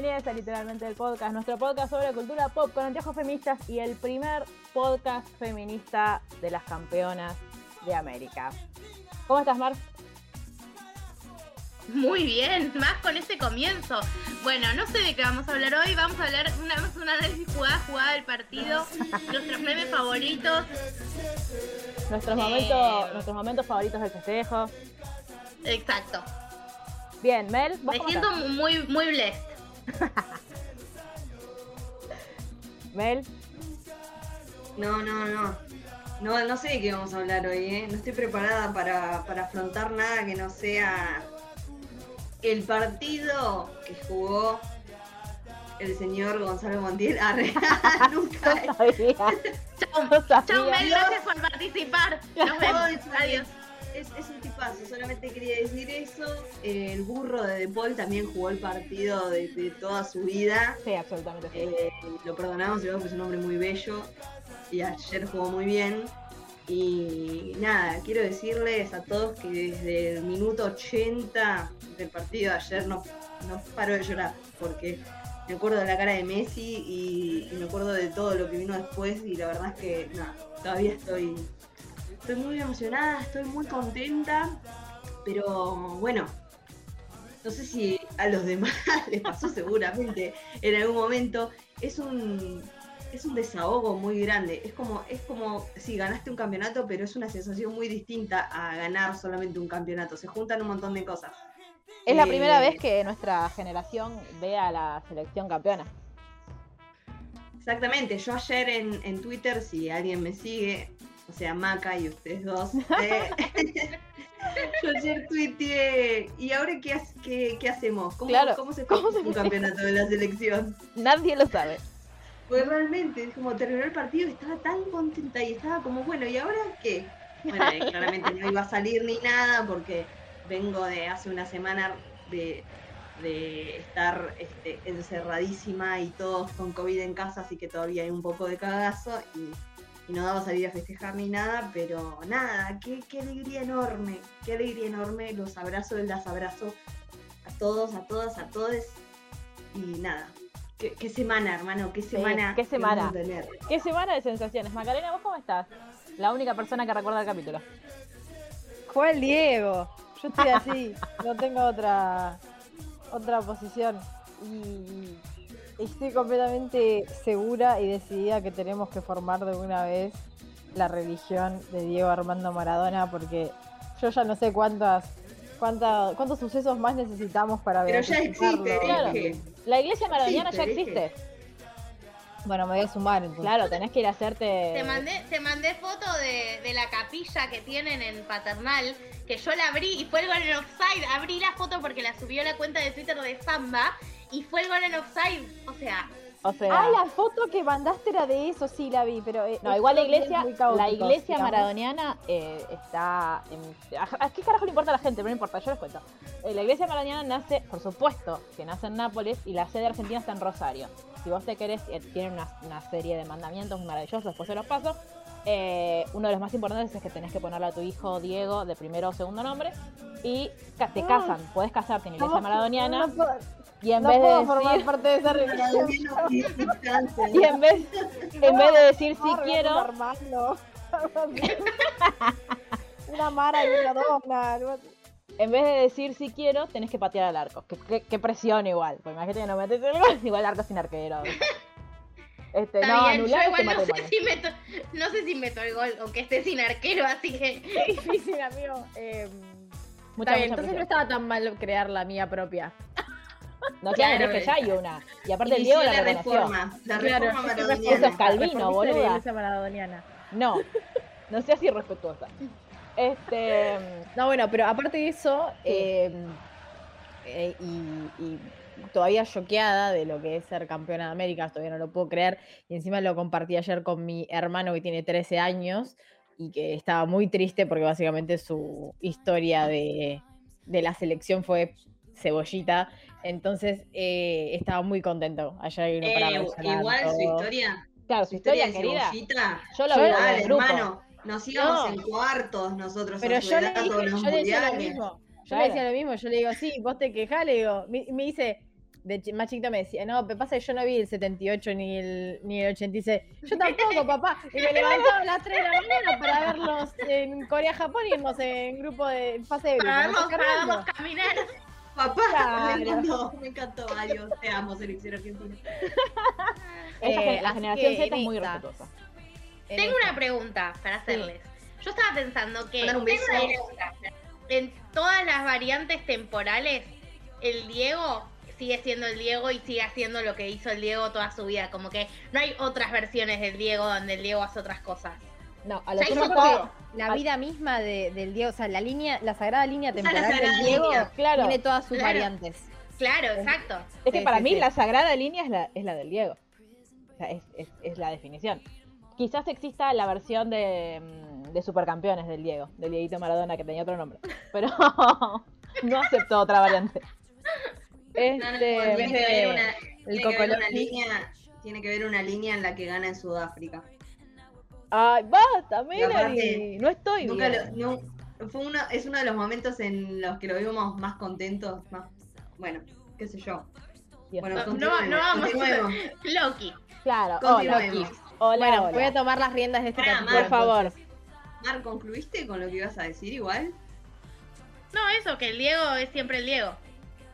Bienvenidos a Literalmente el Podcast, nuestro podcast sobre cultura pop con anteojos feministas y el primer podcast feminista de las campeonas de América. ¿Cómo estás, Mar? Muy bien, más con este comienzo. Bueno, no sé de qué vamos a hablar hoy. Vamos a hablar una vez una análisis jugada, jugada del partido, nuestros memes favoritos. Nuestros, Eh. momentos, nuestros momentos favoritos del festejo. Exacto. Bien, Mel, ¿vos Me siento estás? muy, muy blessed. Mel, No, no, no. No, no sé de qué vamos a hablar hoy, ¿eh? No estoy preparada para, para afrontar nada que no sea el partido que jugó el señor Gonzalo Montiel. Arre, nunca. no sabía. Chau, No sabía. chau Mel, gracias por participar. Nos vemos. Adiós. Es, es un tipazo, solamente quería decir eso. Eh, el burro de De Paul también jugó el partido de, de toda su vida. Sí, absolutamente. Eh, lo perdonamos, luego que es un hombre muy bello y ayer jugó muy bien. Y nada, quiero decirles a todos que desde el minuto 80 del partido de ayer no, no paro de llorar, porque me acuerdo de la cara de Messi y, y me acuerdo de todo lo que vino después y la verdad es que nada, todavía estoy, estoy muy emocionada, estoy muy contenta, pero bueno, no sé si a los demás les pasó seguramente en algún momento, es un, es un desahogo muy grande. Es como, es como si ganaste un campeonato, pero es una sensación muy distinta a ganar solamente un campeonato. Se juntan un montón de cosas. Es la Eh, primera vez que nuestra generación ve a la selección campeona. Exactamente, yo ayer en, en Twitter, si alguien me sigue, o sea, Maca y ustedes dos, eh, yo ayer tuiteé, ¿y ahora qué, qué, qué hacemos? ¿Cómo, Claro, ¿cómo se ¿cómo se un campeonato de la selección? Nadie lo sabe. Pues realmente, es como terminó el partido y estaba tan contenta y estaba como, bueno, ¿y ahora qué? Bueno, eh, claramente no iba a salir ni nada porque vengo de hace una semana de, de estar este, encerradísima y todos con COVID en casa, así que todavía hay un poco de cagazo y, y no daba a salir a festejar ni nada, pero nada, qué, qué alegría enorme, qué alegría enorme, los abrazo, las abrazo a todos, a todas, a todos y nada. Qué, qué semana, hermano, qué semana. qué que semana. vamos a tener. ¿Qué semana de sensaciones? Macarena, ¿vos cómo estás? La única persona que recuerda el capítulo. ¿Cuál Diego? Yo estoy así, no tengo otra otra posición y estoy completamente segura y decidida que tenemos que formar de una vez la religión de Diego Armando Maradona porque yo ya no sé cuántas cuánta- cuántos sucesos más necesitamos para Pero ya existe, Claro. La iglesia maradoniana ya Existe. Bueno, me voy a sumar entonces. Claro, tenés que ir a hacerte. Te mandé, te mandé foto de, de la capilla que tienen en Paternal, que yo la abrí y fue el gol en offside. Abrí la foto porque la subió a la cuenta de Twitter de Samba y fue el gol en offside. O sea, O sea. Ah, la foto que mandaste era de eso, sí la vi, pero... eh, No, igual la iglesia, la iglesia digamos. maradoniana eh, está. En, ¿a, a qué carajo le importa a la gente? Pero no importa, yo les cuento. Eh, la iglesia maradoniana nace, por supuesto, que nace en Nápoles y la sede argentina está en Rosario. Si vos te querés, eh, tiene una, una serie de mandamientos maravillosos, después se los paso. Eh, uno de los más importantes es que tenés que ponerle a tu hijo Diego de primero o segundo nombre y ca- te Ah. casan, podés casarte en iglesia ¿Cómo- maradoniana. No Y en No vez de puedo formar decir, parte de esa no sustancia. y en vez, en vez de decir si No, regalo quiero. Una Mara y una dona, en vez de decir si quiero, tenés que patear al arco. Qué, qué- qué presión igual. Pues imagínate que no metes el gol, igual arco sin arquero. Este, no, bien, yo anular igual este no sé, si meto, no sé si meto el gol o que esté sin arquero, así que. Qué difícil, amigo. Eh, Mucha, está mucha bien, entonces no estaba tan mal crear la mía propia. No, claro, Claro, es que ya hay una. Y aparte el Diego la la reconoció. reforma, la Claro, reforma maradoniana. Eso es Calvino, Reformista de la boluda. No, no seas irrespetuosa. Este. No, bueno, pero aparte de eso, eh, eh, y, y todavía choqueada de lo que es ser campeona de América, todavía no lo puedo creer, y encima lo compartí ayer con mi hermano que tiene 13 años y que estaba muy triste porque básicamente su historia de, de la selección fue cebollita, entonces eh, estaba muy contento ayer vino para Eh, igual su historia, Claro, su su historia, historia de querida. cebollita. Yo lo vi en hermano, nos íbamos No. en cuartos nosotros Pero yo le, dije, los yo le decía lo mismo. Yo Claro. le decía lo mismo. Yo le digo, sí, vos te quejás, le digo. Me, me dice, de más chiquito me decía, no, pero pasa que yo no vi el 78 ni el, ni el 86. Yo tampoco, papá. Y me levantaba a las 3 de la mañana para verlos en Corea-Japón y irnos en grupo de fase de Para grupo. verlos, para verlos caminar. Papá, Claro. me encantó, me encantó, adiós, te amo, selección argentina. Eh, la generación Z es muy respetuosa. en Tengo una pregunta para hacerles. Yo estaba pensando que un beso. en todas las variantes temporales, el Diego sigue siendo el Diego y sigue haciendo lo que hizo el Diego toda su vida. Como que no hay otras versiones del Diego donde el Diego hace otras cosas. No, a lo que. La vida misma de- del Diego, o sea, la línea, la sagrada línea la temporal del Diego línea, claro. tiene todas sus Claro. variantes. Claro, exacto. Es que Sí, para sí, mí sí. la sagrada línea es la, es la del Diego. O sea, es, es- es la definición. Quizás exista la versión de, mm, de supercampeones del Diego, del Dieguito Maradona, que tenía otro nombre. Pero no aceptó otra variante. No, no, Este, tiene que haber una, tiene que haber una línea, tiene que haber una línea en la que gana en Sudáfrica. Ay, basta, Melanie. No estoy Nunca bien. lo, no, fue uno, es uno de los momentos en los que lo vimos más contentos, más, bueno, qué sé yo. Dios. Bueno, No, no vamos. Loki. Claro, hola. Continuemos. Hola, Bueno, hola. voy a tomar las riendas de este capítulo. Por favor. Mar, ¿concluiste con lo que ibas a decir igual? No, eso, que el Diego es siempre el Diego.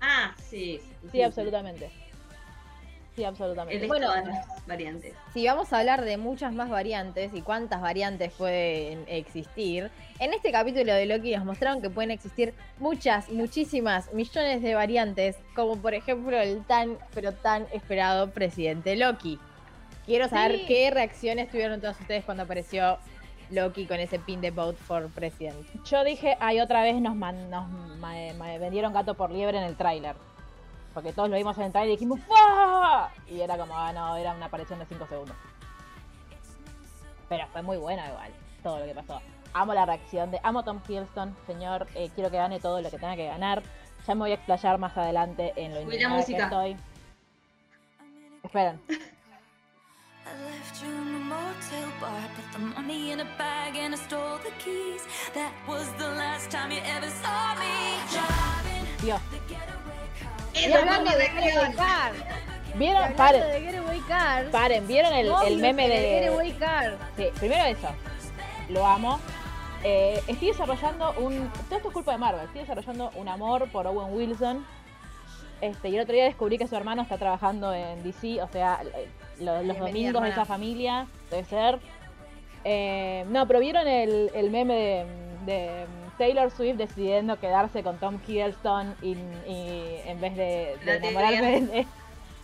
Ah, sí. Sí, absolutamente. Sí, absolutamente. Él es Bueno. las variantes. Si vamos a hablar de muchas más variantes y cuántas variantes pueden existir, en este capítulo de Loki nos mostraron que pueden existir muchas, muchísimas, millones de variantes, como por ejemplo el tan, pero tan esperado presidente Loki. Quiero saber Sí. qué reacciones tuvieron todos ustedes cuando apareció Loki con ese pin de Vote for President. Yo dije, ay, otra vez nos, man- nos ma- ma- vendieron gato por liebre en el tráiler. Porque todos lo vimos en el tráiler y dijimos ¡Fua! Y era como, ah, no, era una aparición de 5 segundos. Pero fue muy buena igual, todo lo que pasó. Amo la reacción de, amo Tom Hiddleston, señor, eh, quiero que gane todo lo que tenga que ganar. Ya me voy a explayar más adelante en lo la indignada que estoy. Esperen. I left you in a motel bar, put the money in a bag and I stole the keys. That was the last time you ever saw me driving Dios. Y hablando de Getaway. Car, ¿Vieron? Paren, de Getaway Car, paren, ¿vieron el, el meme de... Getaway Car. Sí, primero eso. Lo amo. Eh, estoy desarrollando un. Todo esto es culpa de Marvel. Estoy desarrollando un amor por Owen Wilson. Este, y el otro día descubrí que su hermano está trabajando en DC, o sea, eh, lo- los domingos de esa familia, debe ser. Eh, no, pero vieron el, el meme de, de Taylor Swift decidiendo quedarse con Tom Hiddleston y, y en vez de, de enamorarse de,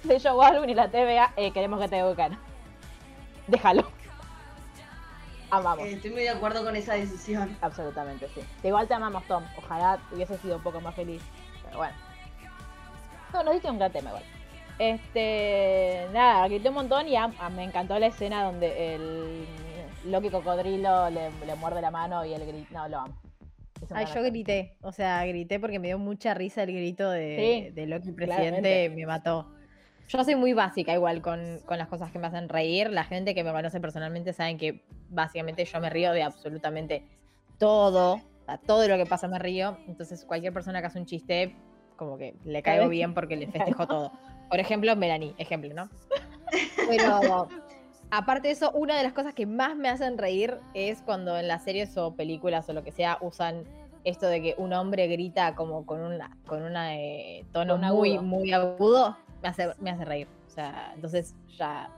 de Joe Alwyn y la TVA, eh, queremos que te buscan. Déjalo. Amamos. Eh, estoy muy de acuerdo con esa decisión. Absolutamente, sí. Igual te amamos, Tom. Ojalá hubiese sido un poco más feliz. Pero bueno. No, nos diste un gran tema igual. Este. Nada, grité un montón y me encantó la escena donde el Loki cocodrilo le, le muerde la mano y el grito. No, lo amo. Ay, yo grité, o sea, grité porque me dio mucha risa el grito de, Sí, de Loki presidente, me mató. Yo soy muy básica igual con, con las cosas que me hacen reír. La gente que me conoce personalmente saben que básicamente yo me río de absolutamente todo. O sea, todo lo que pasa me río. Entonces cualquier persona que hace un chiste como que le caigo bien porque le festejo todo. Por ejemplo, Melanie, ejemplo, ¿no? Pero aparte de eso, una de las cosas que más me hacen reír es cuando en las series o películas o lo que sea usan esto de que un hombre grita como con una con una eh, tono Con muy agudo. muy agudo, me hace me hace reír. O sea, entonces ya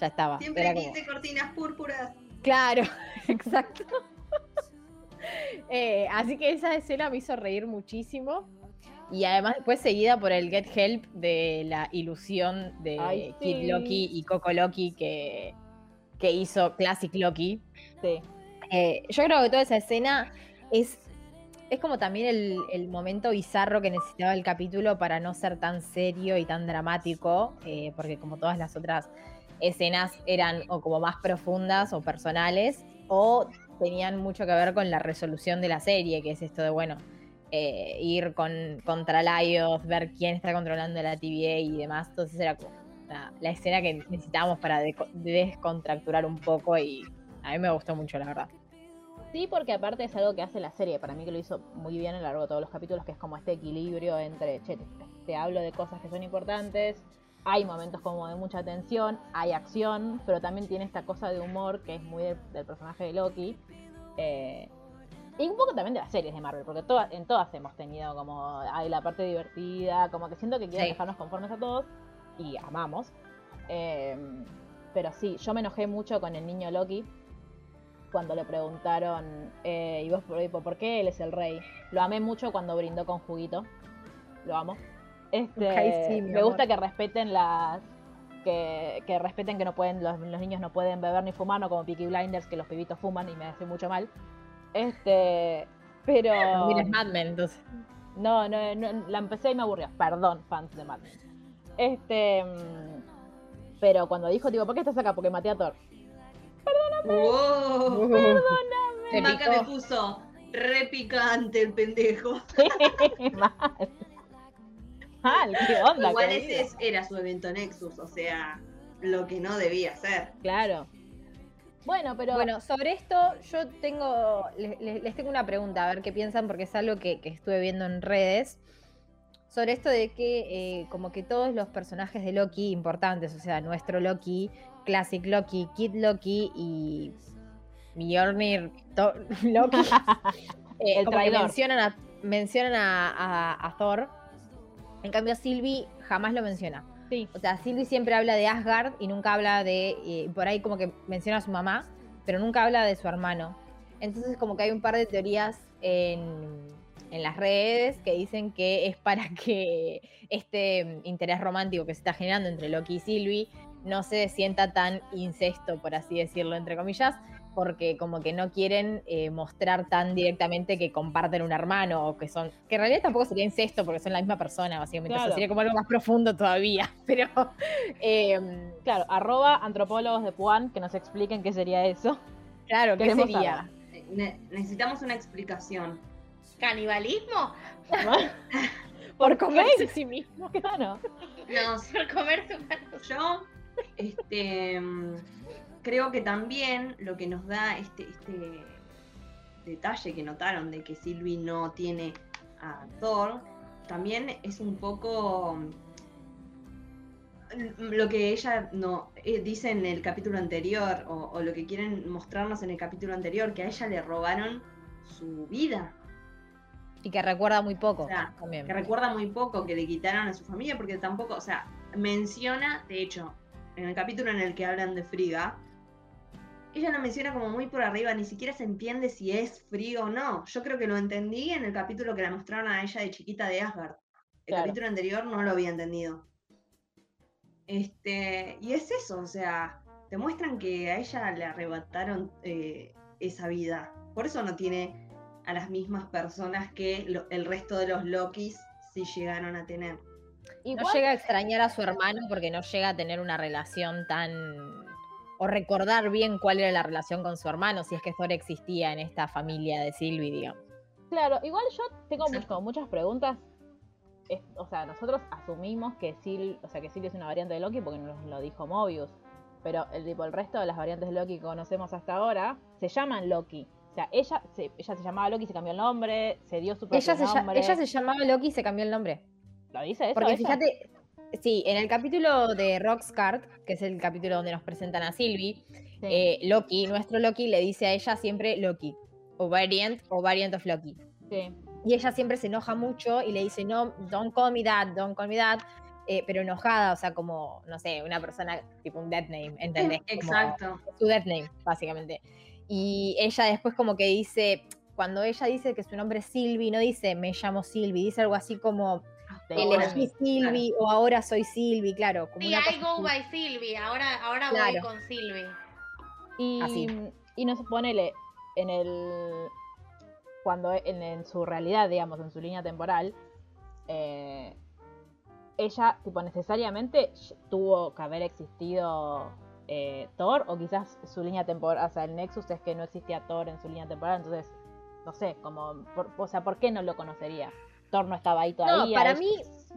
ya estaba. Siempre Era como- quise cortinas púrpuras. Claro, exacto. Eh, así que esa escena me hizo reír muchísimo. Y además después seguida por el Get Help de la ilusión de Ay, Kid sí. Loki y Coco Loki que, que hizo Classic Loki. Sí. Eh, yo creo que toda esa escena es, es como también el, el momento bizarro que necesitaba el capítulo para no ser tan serio y tan dramático, eh, porque como todas las otras escenas eran o como más profundas o personales, o tenían mucho que ver con la resolución de la serie, que es esto de, bueno, eh, ir con, contra ver quién está controlando la TVA y demás. Entonces era la, escena que necesitábamos para descontracturar un poco y a mí me gustó mucho, la verdad. Sí, porque aparte es algo que hace la serie, para mí que lo hizo muy bien a lo largo de todos los capítulos, que es como este equilibrio entre, che, te, hablo de cosas que son importantes, hay momentos como de mucha tensión, hay acción, pero también tiene esta cosa de humor que es muy del, del personaje de Loki. eh, y un poco también de las series de Marvel, porque todas, en todas hemos tenido como, hay la parte divertida, como que siento que quieren Sí. dejarnos conformes a todos, y amamos. Eh, pero sí, yo me enojé mucho con el niño Loki, cuando le preguntaron, eh, ¿y vos por, qué él es el rey? Lo amé mucho cuando brindó con juguito. Lo amo. Este, sí, me amor. gusta que respeten las. Que, que respeten que no pueden, los, los niños no pueden beber ni fumar, no como Peaky Blinders, que los pibitos fuman y me hace mucho mal. Este. Pero. No mires Mad Men, entonces. No, no, no, la empecé y me aburrió. Perdón, fans de Mad Men. Este. mm, Pero cuando dijo, tipo, ¿por qué estás acá? Porque maté a Thor. ¡Wow! Te Maca picó. me puso re picante el pendejo. mal. Mal, ¿qué onda? Igual ese es- era su evento Nexus, o sea, lo que no debía ser. Claro. Bueno, pero. Bueno, sobre esto yo tengo, les, les- tengo una pregunta, a ver qué piensan, porque es algo que, que estuve viendo en redes. Sobre esto de que eh, como que todos los personajes de Loki importantes, o sea, nuestro Loki, Classic Loki, Kid Loki y Mjolnir Loki, eh, El como que mencionan, a, mencionan a, a- a Thor. En cambio, Sylvie jamás lo menciona. O sea, Sylvie siempre habla de Asgard y nunca habla de. por ahí como que menciona a su mamá, pero nunca habla de su hermano. Entonces, como que hay un par de teorías en, en las redes que dicen que es para que este interés romántico que se está generando entre Loki y Sylvie no se sienta tan incesto, por así decirlo, entre comillas, porque como que no quieren eh, mostrar tan directamente que comparten un hermano o que son, que en realidad tampoco sería incesto porque son la misma persona, básicamente, o sea, Claro. sería como algo más profundo todavía, pero eh, Claro, arroba antropólogos de Puan que nos expliquen qué sería eso. claro, ¿qué Queremos sería? Eh, ne- necesitamos una explicación. ¿Canibalismo? Por comerse a sí mismo. Claro. No, Por comerse yo este, mm, creo que también lo que nos da este, este detalle que notaron de que Sylvie no tiene a Thor, también es un poco mm, lo que ella no eh, dice en el capítulo anterior o, o lo que quieren mostrarnos en el capítulo anterior, que a ella le robaron su vida. Y que recuerda muy poco O sea, también. que recuerda muy poco que le quitaron a su familia porque tampoco, o sea, menciona, de hecho, en el capítulo en el que hablan de Friga, ella lo menciona como muy por arriba, ni siquiera se entiende si es Friga o no. Yo creo que lo entendí en el capítulo que la mostraron a ella de chiquita de Asgard. El Claro. capítulo anterior no lo había entendido. Este, y es eso, o sea, te muestran que a ella le arrebataron eh, esa vida. Por eso no tiene a las mismas personas que lo- el resto de los Lokis sí llegaron a tener. No Igual, llega a extrañar a su hermano porque no llega a tener una relación tan. O recordar bien cuál era la relación con su hermano, si es que Thor existía en esta familia de Sylvie, digamos. claro, igual yo tengo como muchas preguntas. Es- o sea, nosotros asumimos que Sil, o sea, que Sylvie es una variante de Loki porque nos lo dijo Mobius. Pero el tipo, el resto de las variantes de Loki que conocemos hasta ahora se llaman Loki. O sea, ella se, ella se llamaba Loki, se cambió el nombre, se dio su propio Ella se, ella llamaba Loki y se cambió el nombre. ¿Lo dice eso? Porque ella? fíjate, sí, en el capítulo de Roxcart, que es el capítulo donde nos presentan a Sylvie, Sí. eh, Loki, nuestro Loki, le dice a ella siempre Loki, o Variant, o Variant of Loki. Sí. Y ella siempre se enoja mucho y le dice, no, don't call me that, don't call me that, eh, pero enojada, o sea, como, no sé, una persona tipo un dead name, ¿entendés? Como Exacto. su dead name, básicamente. Y ella después como que dice, cuando ella dice que su nombre es Sylvie, no dice me llamo Sylvie, dice algo así como elegí sí, Sylvie o ahora soy Sylvie, claro. Como Sí, una I go así. by Sylvie. Ahora, ahora voy con Sylvie. Y, Así. y no se ponele en el. Cuando en, en su realidad, digamos, en su línea temporal, eh, ella, tipo, necesariamente tuvo que haber existido eh, Thor, o quizás su línea temporal, o sea, el Nexus es que no existía Thor en su línea temporal, entonces, no sé, como, por- o sea, ¿por qué no lo conocería? Thor no estaba ahí todavía. No, para mí,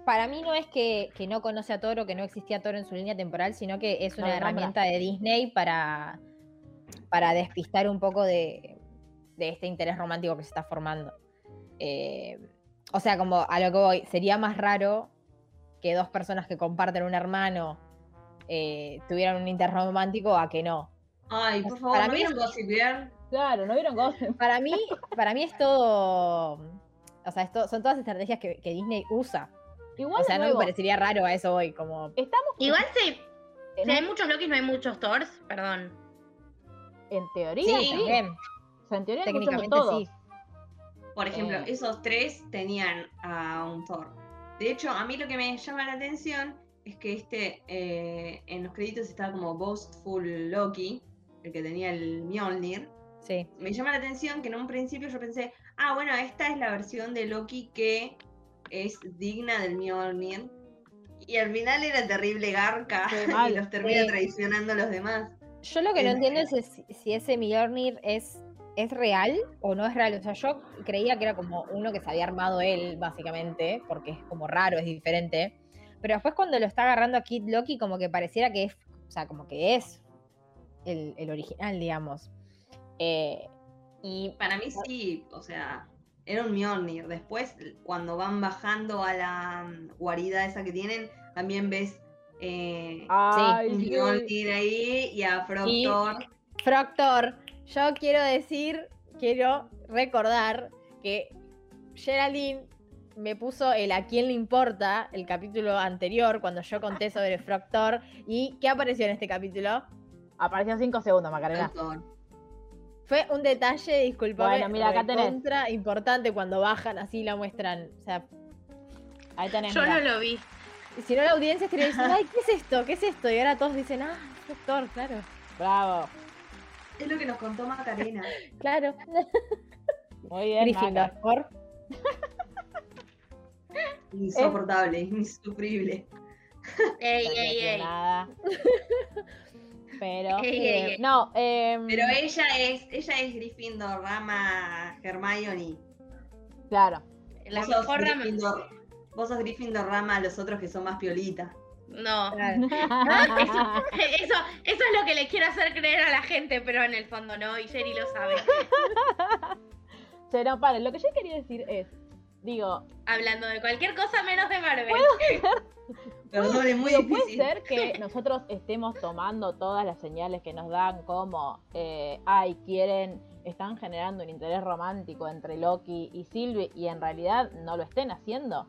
para mí no es que, que no conoce a Toro, que no existía Toro en su línea temporal, sino que es No una herramienta de Disney para, para despistar un poco de, de este interés romántico que se está formando. Eh, o sea, como a lo que voy, sería más raro que dos personas que comparten un hermano eh, tuvieran un interés romántico a que no. Ay, por favor, Para ¿no mí vieron Gossip Girl? Claro, ¿no vieron Gossip? Para mí, para mí es todo. O sea, esto, son todas estrategias que, que Disney usa. Igual, O sea, no me parecería raro a eso hoy, como. estamos Igual si, en, si hay muchos Lokis, no hay muchos Thors. Perdón. en teoría, Sí, sí. también. O sea, en teoría Técnicamente sí. Por ejemplo, Eh. esos tres tenían a un Thor. De hecho, a mí lo que me llama la atención es que este eh, en los créditos estaba como Boastful Loki, el que tenía el Mjolnir. Sí. Me llama la atención que en un principio yo pensé, ah, bueno, esta es la versión de Loki que es digna del Mjolnir. Y al final era terrible garca mal. y los termina Sí. traicionando a los demás. Yo lo que no entiendo es si, si ese Mjolnir es, es real o no es real. O sea, yo creía que era como uno que se había armado él, básicamente, porque es como raro, es diferente. Pero después cuando lo está agarrando a Kid Loki, como que pareciera que es, o sea, como que es el, el original, digamos. Eh, y Para mí sí, o sea, era un Mjolnir. Después, cuando van bajando a la mm, guarida esa que tienen, también ves eh, Ay, un sí. Mjolnir ahí y a Proctor. Proctor, yo quiero decir, quiero recordar que Geraldine me puso el a quién le importa el capítulo anterior cuando yo conté sobre Proctor y ¿qué apareció en este capítulo? Apareció 5 segundos, Macarena. Proctor. Fue un detalle, disculpame, Bueno, mira, acá tenés. recontra importante cuando bajan así la muestran, o sea, Ahí tenés. Yo mirá. no lo vi. si no la audiencia estaría diciendo, ay, ¿qué es esto? ¿Qué es esto? Y ahora todos dicen, ah, Proctor, claro, Bravo. Es lo que nos contó Macarena. claro. Muy bien, Maca. por Insoportable, insufrible. Ey, No ey, ey. Pero. Eh. No, em, Pero ella es, ella es Gryffindor, rama Hermione. Claro. La Vos sos mejor rama. Gryffindor, vos sos Gryffindor rama los otros que son más piolitas. No. claro. Eso, eso es lo que le quiero hacer creer a la gente, pero en el fondo no, y Jerry lo sabe. Che, no, paren. Lo que yo quería decir es. Digo, Hablando de cualquier cosa menos de Marvel. Es muy digo, puede difícil. ser que nosotros estemos tomando todas las señales que nos dan como, eh, ay, quieren, están generando un interés romántico entre Loki y Sylvie y en realidad no lo estén haciendo.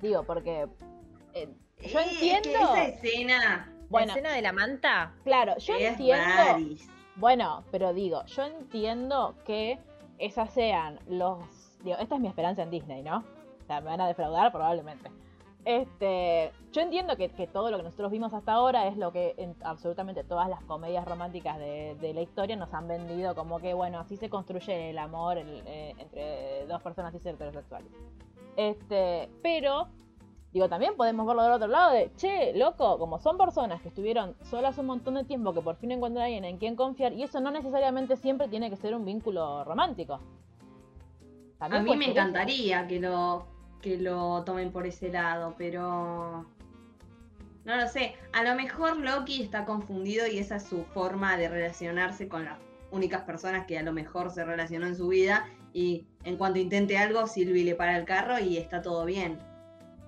Digo, porque eh, yo Eh, es que entiendo. esa escena Bueno, la escena de la manta. claro, yo es entiendo. raris. Bueno, pero digo, yo entiendo que esas sean los. Digo, esta es mi esperanza en Disney, ¿no? O sea, me van a defraudar probablemente. Este, yo entiendo que, que todo lo que nosotros vimos hasta ahora es lo que en absolutamente todas las comedias románticas de, de la historia nos han vendido como que, bueno, así se construye el amor el- eh, entre dos personas cis heterosexuales. Este, pero, digo, también podemos verlo del otro lado de, che, loco, como son personas que estuvieron solas un montón de tiempo, que por fin encuentran a alguien en quien confiar, y eso no necesariamente siempre tiene que ser un vínculo romántico. A mí me encantaría que lo, que lo tomen por ese lado, pero no lo sé. A lo mejor Loki está confundido y esa es su forma de relacionarse con las únicas personas que a lo mejor se relacionó en su vida y en cuanto intente algo, Sylvie le para el carro y está todo bien.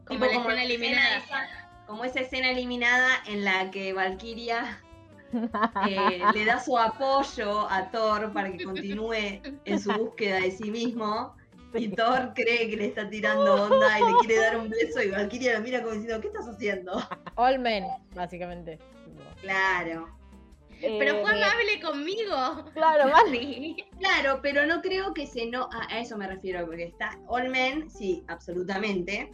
Como la como escena esa- como esa escena eliminada en la que Valkyria eh, le da su apoyo a Thor para que continúe en su búsqueda de sí mismo. Y Thor cree que le está tirando onda y le quiere dar un beso y Valkyria lo mira como diciendo, ¿qué estás haciendo? All men, básicamente. Claro. Pero Eh, fue amable conmigo. Claro. Sí. Claro, pero no creo que se no. A, a eso me refiero, porque está All Men, sí, absolutamente.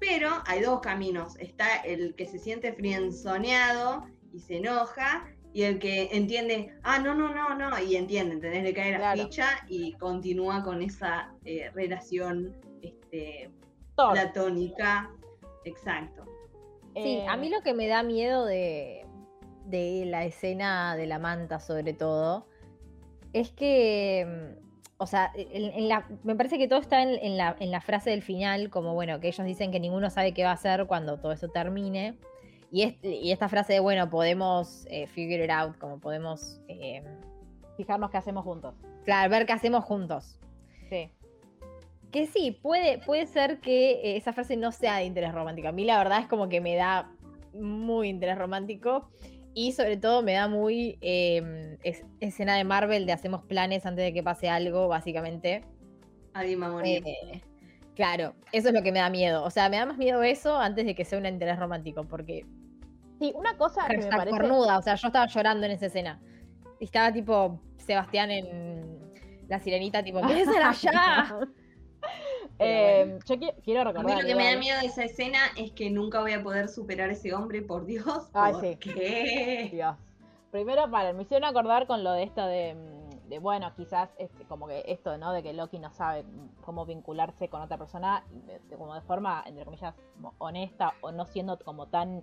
Pero hay dos caminos. Está el que se siente frienzoneado y se enoja. Y el que entiende, ah, no, no, no, no, y entiende, ¿entendés? Le cae la Claro. ficha y continúa con esa eh, relación este, platónica. Exacto. Sí, Eh, a mí lo que me da miedo de, de la escena de la manta, sobre todo, es que, mm, o sea, en- en la- me parece que todo está en, en la, en la frase del final, como bueno, que ellos dicen que ninguno sabe qué va a hacer cuando todo eso termine. Y, es- y esta frase de, bueno, podemos eh, figure it out, como podemos, eh, Fijarnos qué hacemos juntos. claro, ver qué hacemos juntos. Sí. Que sí, puede, puede ser que eh, esa frase no sea de interés romántico. A mí la verdad es como que me da muy interés romántico y sobre todo me da muy eh, es- escena de Marvel de hacemos planes antes de que pase algo, básicamente. Alguien va a morir. Eh, claro, eso es lo que me da miedo. O sea, me da más miedo eso antes de que sea un interés romántico, porque Sí, una cosa que me hashtag parece. cornuda, o sea, yo estaba llorando en esa escena. Y estaba tipo Sebastián en La Sirenita, tipo, ¿qué es allá? Eh, yo qui- quiero A mí recordar. lo que me da miedo de esa escena es que nunca voy a poder superar a ese hombre, por Dios. Ay, ¿Por sí. qué? Dios. Primero, para, me hicieron acordar con lo de esto de, mm, de, bueno, quizás este, como que esto, ¿no? De que Loki no sabe cómo vincularse con otra persona, de- de- como de forma, entre comillas, honesta o no siendo como tan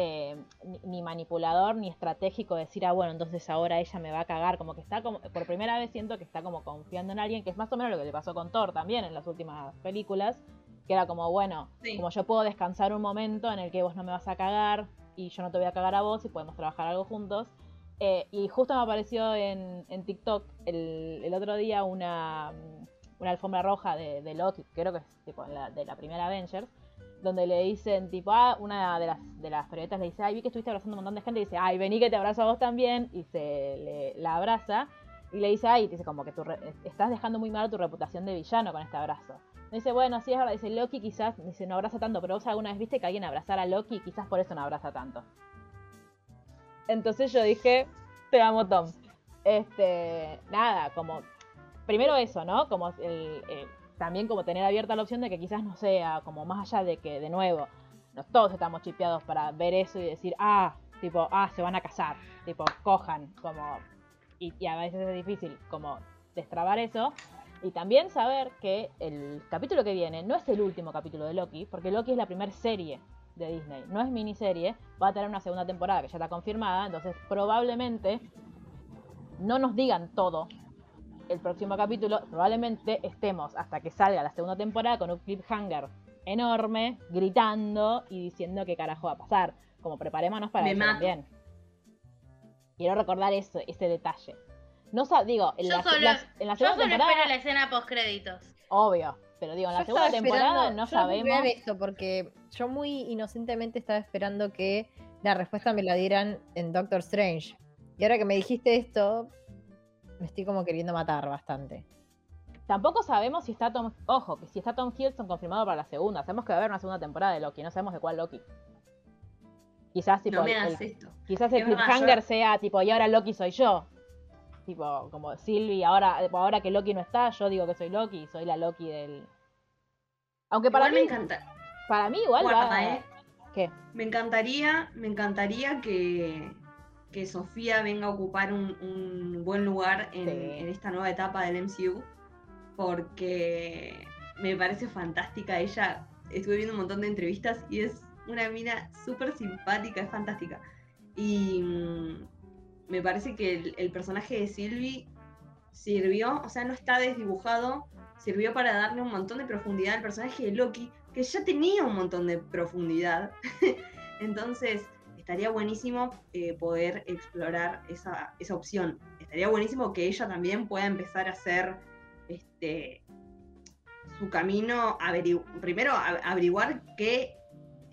eh, ni, ni manipulador ni estratégico, decir, ah, bueno, entonces ahora ella me va a cagar, como que está como, por primera vez siento que está como confiando en alguien, que es más o menos lo que le pasó con Thor también en las últimas películas, que era como, bueno, Sí. como yo puedo descansar un momento en el que vos no me vas a cagar y yo no te voy a cagar a vos y podemos trabajar algo juntos. Eh, y justo me apareció en, en TikTok el, el otro día una, una alfombra roja de, de Loki, creo que es tipo la- de la primera Avengers, donde le dicen, tipo, ah, una de las, de las periodistas le dice, ay, vi que estuviste abrazando un montón de gente, y dice, ay, vení que te abrazo a vos también, y se le, la abraza, y le dice, ay, dice como que tú estás dejando muy mal tu reputación de villano con este abrazo. Dice, bueno, sí es verdad, dice Loki quizás, dice, no abraza tanto, pero vos alguna vez viste que alguien abrazara a Loki y quizás por eso no abraza tanto. Entonces yo dije, te amo Tom. Este, nada, como, primero eso, ¿no? Como el- también como tener abierta la opción de que quizás no sea, como más allá de que, de nuevo, nos todos estamos chipeados para ver eso y decir, ah, tipo, ah, se van a casar, tipo, cojan, como, y, y a veces es difícil como destrabar eso. Y también saber que el capítulo que viene no es el último capítulo de Loki, porque Loki es la primera serie de Disney, no es miniserie, va a tener una segunda temporada que ya está confirmada, entonces probablemente no nos digan todo el próximo capítulo, probablemente estemos hasta que salga la segunda temporada con un cliffhanger enorme, gritando y diciendo qué carajo va a pasar. Como preparémonos para Me eso mato. también. Quiero recordar eso, ese detalle. No digo, en Yo la, solo, en la yo segunda solo temporada, espero la escena post créditos. obvio, pero digo, en la Yo segunda temporada no yo sabemos. esto porque yo muy inocentemente estaba esperando que la respuesta me la dieran en Doctor Strange. Y ahora que me dijiste esto, me estoy como queriendo matar bastante. Tampoco sabemos si está Tom. Ojo, que si está Tom Hiddleston confirmado para la segunda. Sabemos que va a haber una segunda temporada de Loki. No sabemos de cuál Loki. Quizás, tipo. No me el- esto. quizás el cliffhanger yo- sea tipo, y ahora Loki soy yo. Tipo, como Sylvie, ahora, ahora que Loki no está, yo digo que soy Loki y soy la Loki del. Aunque para Igual mí. me encanta. Para mí, igual Guarda, va. eh. ¿Qué? Me encantaría, me encantaría que, que Sofía venga a ocupar un, un buen lugar en, Sí. en esta nueva etapa del MCU. Porque me parece fantástica. Ella, estuve viendo un montón de entrevistas y es una mina súper simpática, es fantástica. Y mm, me parece que el, el personaje de Sylvie sirvió, o sea, no está desdibujado, sirvió para darle un montón de profundidad al personaje de Loki, que ya tenía un montón de profundidad. Entonces, estaría buenísimo eh, poder explorar esa, esa opción. Estaría buenísimo que ella también pueda empezar a hacer este, su camino, averigu- primero a- averiguar qué,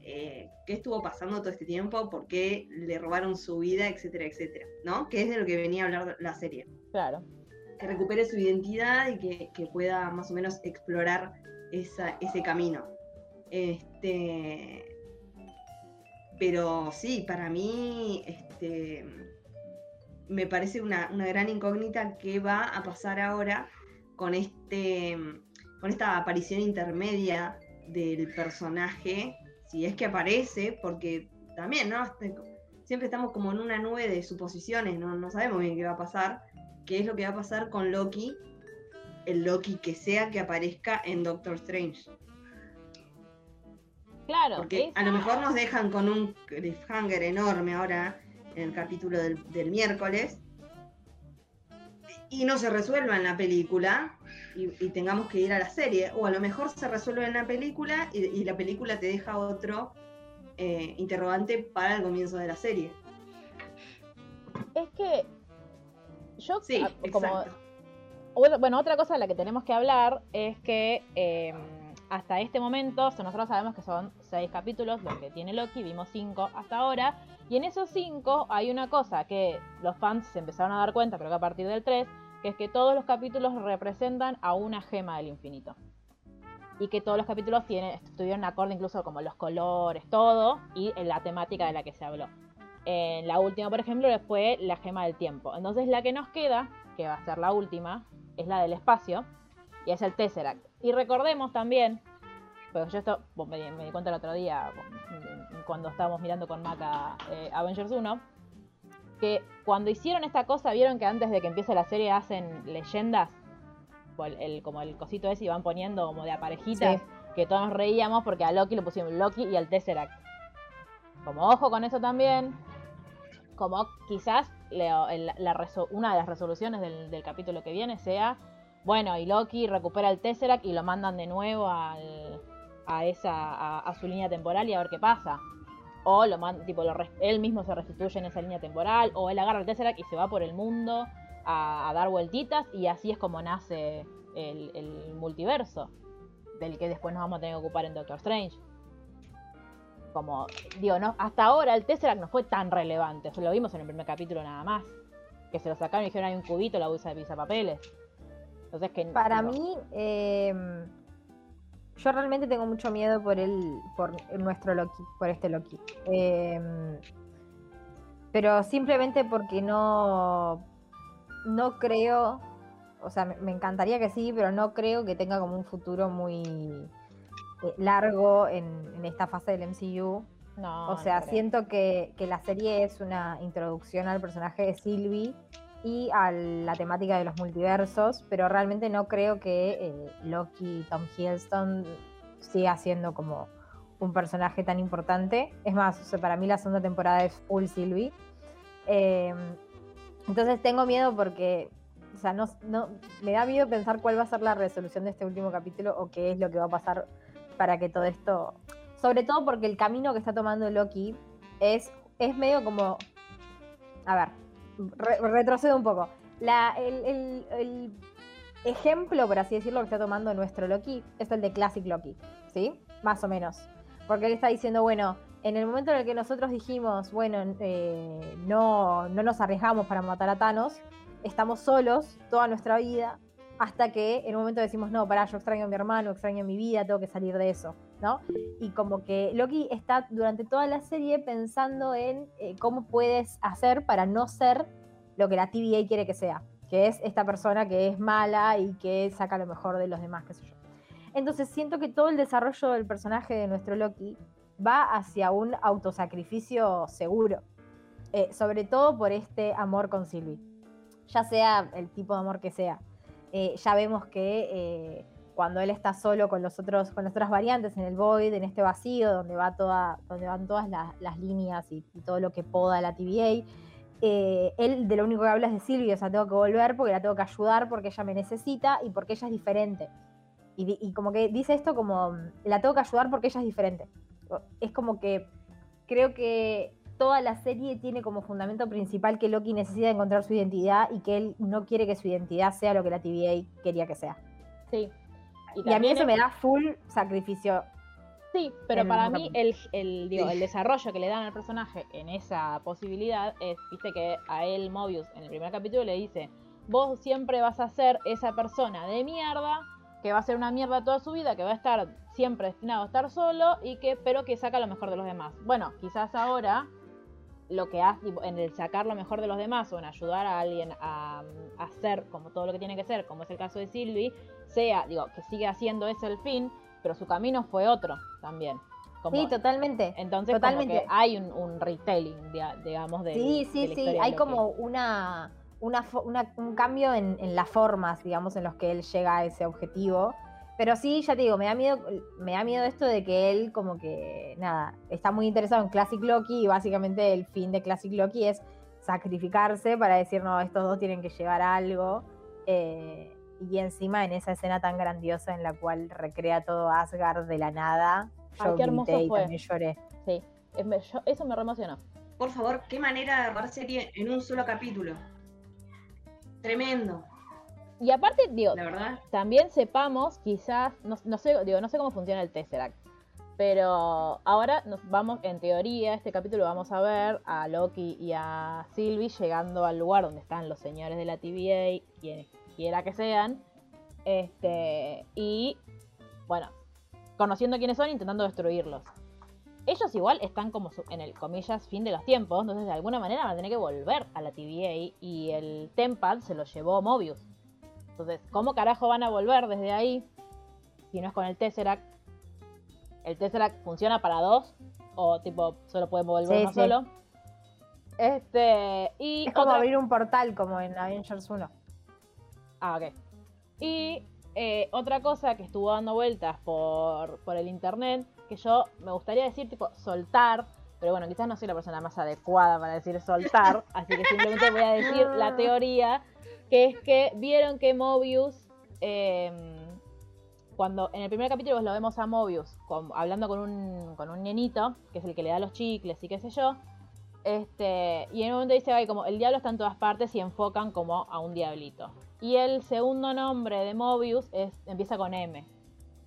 eh, qué estuvo pasando todo este tiempo, por qué le robaron su vida, etcétera, etcétera, ¿no? Que es de lo que venía a hablar la serie. Claro. Que recupere su identidad y que, que pueda más o menos explorar esa- ese camino. Este, pero sí, para mí, este, me parece una, una gran incógnita qué va a pasar ahora con este, con esta aparición intermedia del personaje, si es que aparece, porque también, ¿no? Este, Siempre estamos como en una nube de suposiciones, no, no sabemos bien qué va a pasar, qué es lo que va a pasar con Loki, el Loki que sea que aparezca en Doctor Strange. Claro. Porque a lo mejor nos dejan con un cliffhanger enorme ahora en el capítulo del, del miércoles y no se resuelva en la película y, y tengamos que ir a la serie. O a lo mejor se resuelve en la película y, y la película te deja otro eh, interrogante para el comienzo de la serie. Es que yo Sí, ah, como exacto. Bueno, otra cosa de la que tenemos que hablar es que eh, hasta este momento, nosotros sabemos que son seis capítulos lo que tiene Loki, vimos cinco hasta ahora, y en esos cinco hay una cosa que los fans se empezaron a dar cuenta, creo que a partir del 3, que es que todos los capítulos representan a una gema del infinito. Y que todos los capítulos tienen, estuvieron acorde incluso como los colores, todo, y en la temática de la que se habló. En la última, por ejemplo, fue la gema del tiempo. Entonces la que nos queda, que va a ser la última, es la del espacio, y es el Tesseract. Y recordemos también, porque yo esto me, di- me di cuenta el otro día, cuando estábamos mirando con Maca eh, Avengers 1, que cuando hicieron esta cosa, vieron que antes de que empiece la serie hacen leyendas, el, el- como el cosito ese, y van poniendo como de a parejitas, Sí. que todos nos reíamos porque a Loki le pusieron Loki y al Tesseract. Como ojo con eso también, como quizás la reso- una de las resoluciones del, del capítulo que viene sea, bueno, y Loki recupera el Tesseract y lo mandan de nuevo al- a, esa, a, su línea temporal y a ver qué pasa. O lo tipo, lo él mismo se restituye en esa línea temporal, o él agarra el Tesseract y se va por el mundo a, dar vueltitas, y así es como nace el, multiverso, del que después nos vamos a tener que ocupar en Doctor Strange como, digo, no, hasta ahora el Tesseract no fue tan relevante, lo vimos en el primer capítulo nada más, que se lo sacaron y dijeron hay un cubito, la bolsa de pisapapeles. Entonces que Para mí, eh, yo realmente tengo mucho miedo por el, por nuestro Loki, por este Loki. Eh, pero simplemente porque no, no creo, o sea, me, me encantaría que sí, pero no creo que tenga como un futuro muy eh, largo en, en esta fase del MCU. no, O sea, no siento que, que la serie es una introducción al personaje de Sylvie y a la temática de los multiversos, pero realmente no creo que eh, Loki, Tom Hiddleston siga siendo como un personaje tan importante. Es más, para mí la segunda temporada es full Sylvie. Eh, entonces tengo miedo porque, o sea, no, no, me da miedo pensar cuál va a ser la resolución de este último capítulo o qué es lo que va a pasar para que todo esto sobre todo porque el camino que está tomando Loki es, es medio como. A ver, re- retrocedo un poco. El, ejemplo, por así decirlo, que está tomando nuestro Loki es el de Classic Loki, ¿sí? Más o menos. Porque él está diciendo, bueno, en el momento en el que nosotros dijimos, bueno, eh, no, no nos arriesgamos para matar a Thanos, estamos solos toda nuestra vida, hasta que en un momento decimos, no, pará, yo extraño a mi hermano, extraño mi vida, tengo que salir de eso, Y como que Loki está durante toda la serie pensando en eh, cómo puedes hacer para no ser lo que la TVA quiere que sea, que es esta persona que es mala y que saca lo mejor de los demás, qué sé yo. Entonces siento que todo el desarrollo del personaje de nuestro Loki va hacia un autosacrificio seguro, Eh, sobre todo por este amor con Sylvie, ya sea el tipo de amor que sea. Eh, ya vemos que cuando él está solo con los otros, con las otras variantes en el Void, en este vacío donde va toda, donde van todas las, líneas y, todo lo que poda la TVA, eh, él de lo único que habla es de Silvia, o sea, tengo que volver porque la tengo que ayudar porque ella me necesita y porque ella es diferente. Y, y como que dice esto como, la tengo que ayudar porque ella es diferente. Es como que creo que toda la serie tiene como fundamento principal que Loki necesita encontrar su identidad y que él no quiere que su identidad sea lo que la TVA quería que sea. Sí. Y, Y a mí eso es- me da full sacrificio. Sí, pero en para mí el, el, digo, Sí. el desarrollo que le dan al personaje en esa posibilidad es, viste que a él Mobius en el primer capítulo le dice, vos siempre vas a ser esa persona de mierda, que va a ser una mierda toda su vida, que va a estar siempre destinado a estar solo y que pero que saca lo mejor de los demás. Bueno, quizás ahora lo que hace en el sacar lo mejor de los demás o en ayudar a alguien a, a hacer como todo lo que tiene que ser, como es el caso de Sylvie, sea, digo, que sigue haciendo ese el fin, pero su camino fue otro también. Como- Sí, totalmente. entonces totalmente. como que hay un, un retelling, digamos, de Sí, sí, sí. Hay como una, una, una- un cambio en, en las formas, digamos, en los que él llega a ese objetivo. Pero sí, ya te digo, me da miedo, me da miedo esto de que él como que, nada, está muy interesado en Classic Loki y básicamente el fin de Classic Loki es sacrificarse para decir, no, estos dos tienen que llevar algo. eh, y encima en esa escena tan grandiosa en la cual recrea todo Asgard de la nada, Ay, yo qué hermoso y fue. también lloré. Sí, es- me- yo- eso me reemocionó. Por favor, qué manera de armar serie en un solo capítulo. Tremendo, Y aparte, digo, la verdad. también sepamos, quizás, no, no sé, digo, no sé cómo funciona el Tesseract, pero ahora nos vamos, en teoría, este capítulo vamos a ver a Loki y a Sylvie llegando al lugar donde están los señores de la TVA, quienes quiera que sean, este, y bueno, conociendo quiénes son, intentando destruirlos. Ellos igual están como en el, comillas, fin de los tiempos, entonces de alguna manera van a tener que volver a la TVA y el Tempad se lo llevó Mobius. Entonces, ¿cómo carajo van a volver desde ahí si no es con el Tesseract? ¿El Tesseract funciona para dos? ¿O tipo, solo pueden volver Sí, uno sí. solo? Este, y Es como otra- abrir un portal como en Avengers 1. Ah, ok. Y eh, otra cosa que estuvo dando vueltas por, por el internet, que yo me gustaría decir, tipo, soltar, pero bueno, quizás no soy la persona más adecuada para decir soltar, así que simplemente voy a decir la teoría, que es que vieron que Mobius, eh, cuando en el primer capítulo lo vemos a Mobius hablando con un, con un que es el que le da los chicles y qué sé yo, este, y en un momento dice, ay, como el diablo está en todas partes y enfocan como a un diablito. Y el segundo nombre de Mobius es, empieza con M.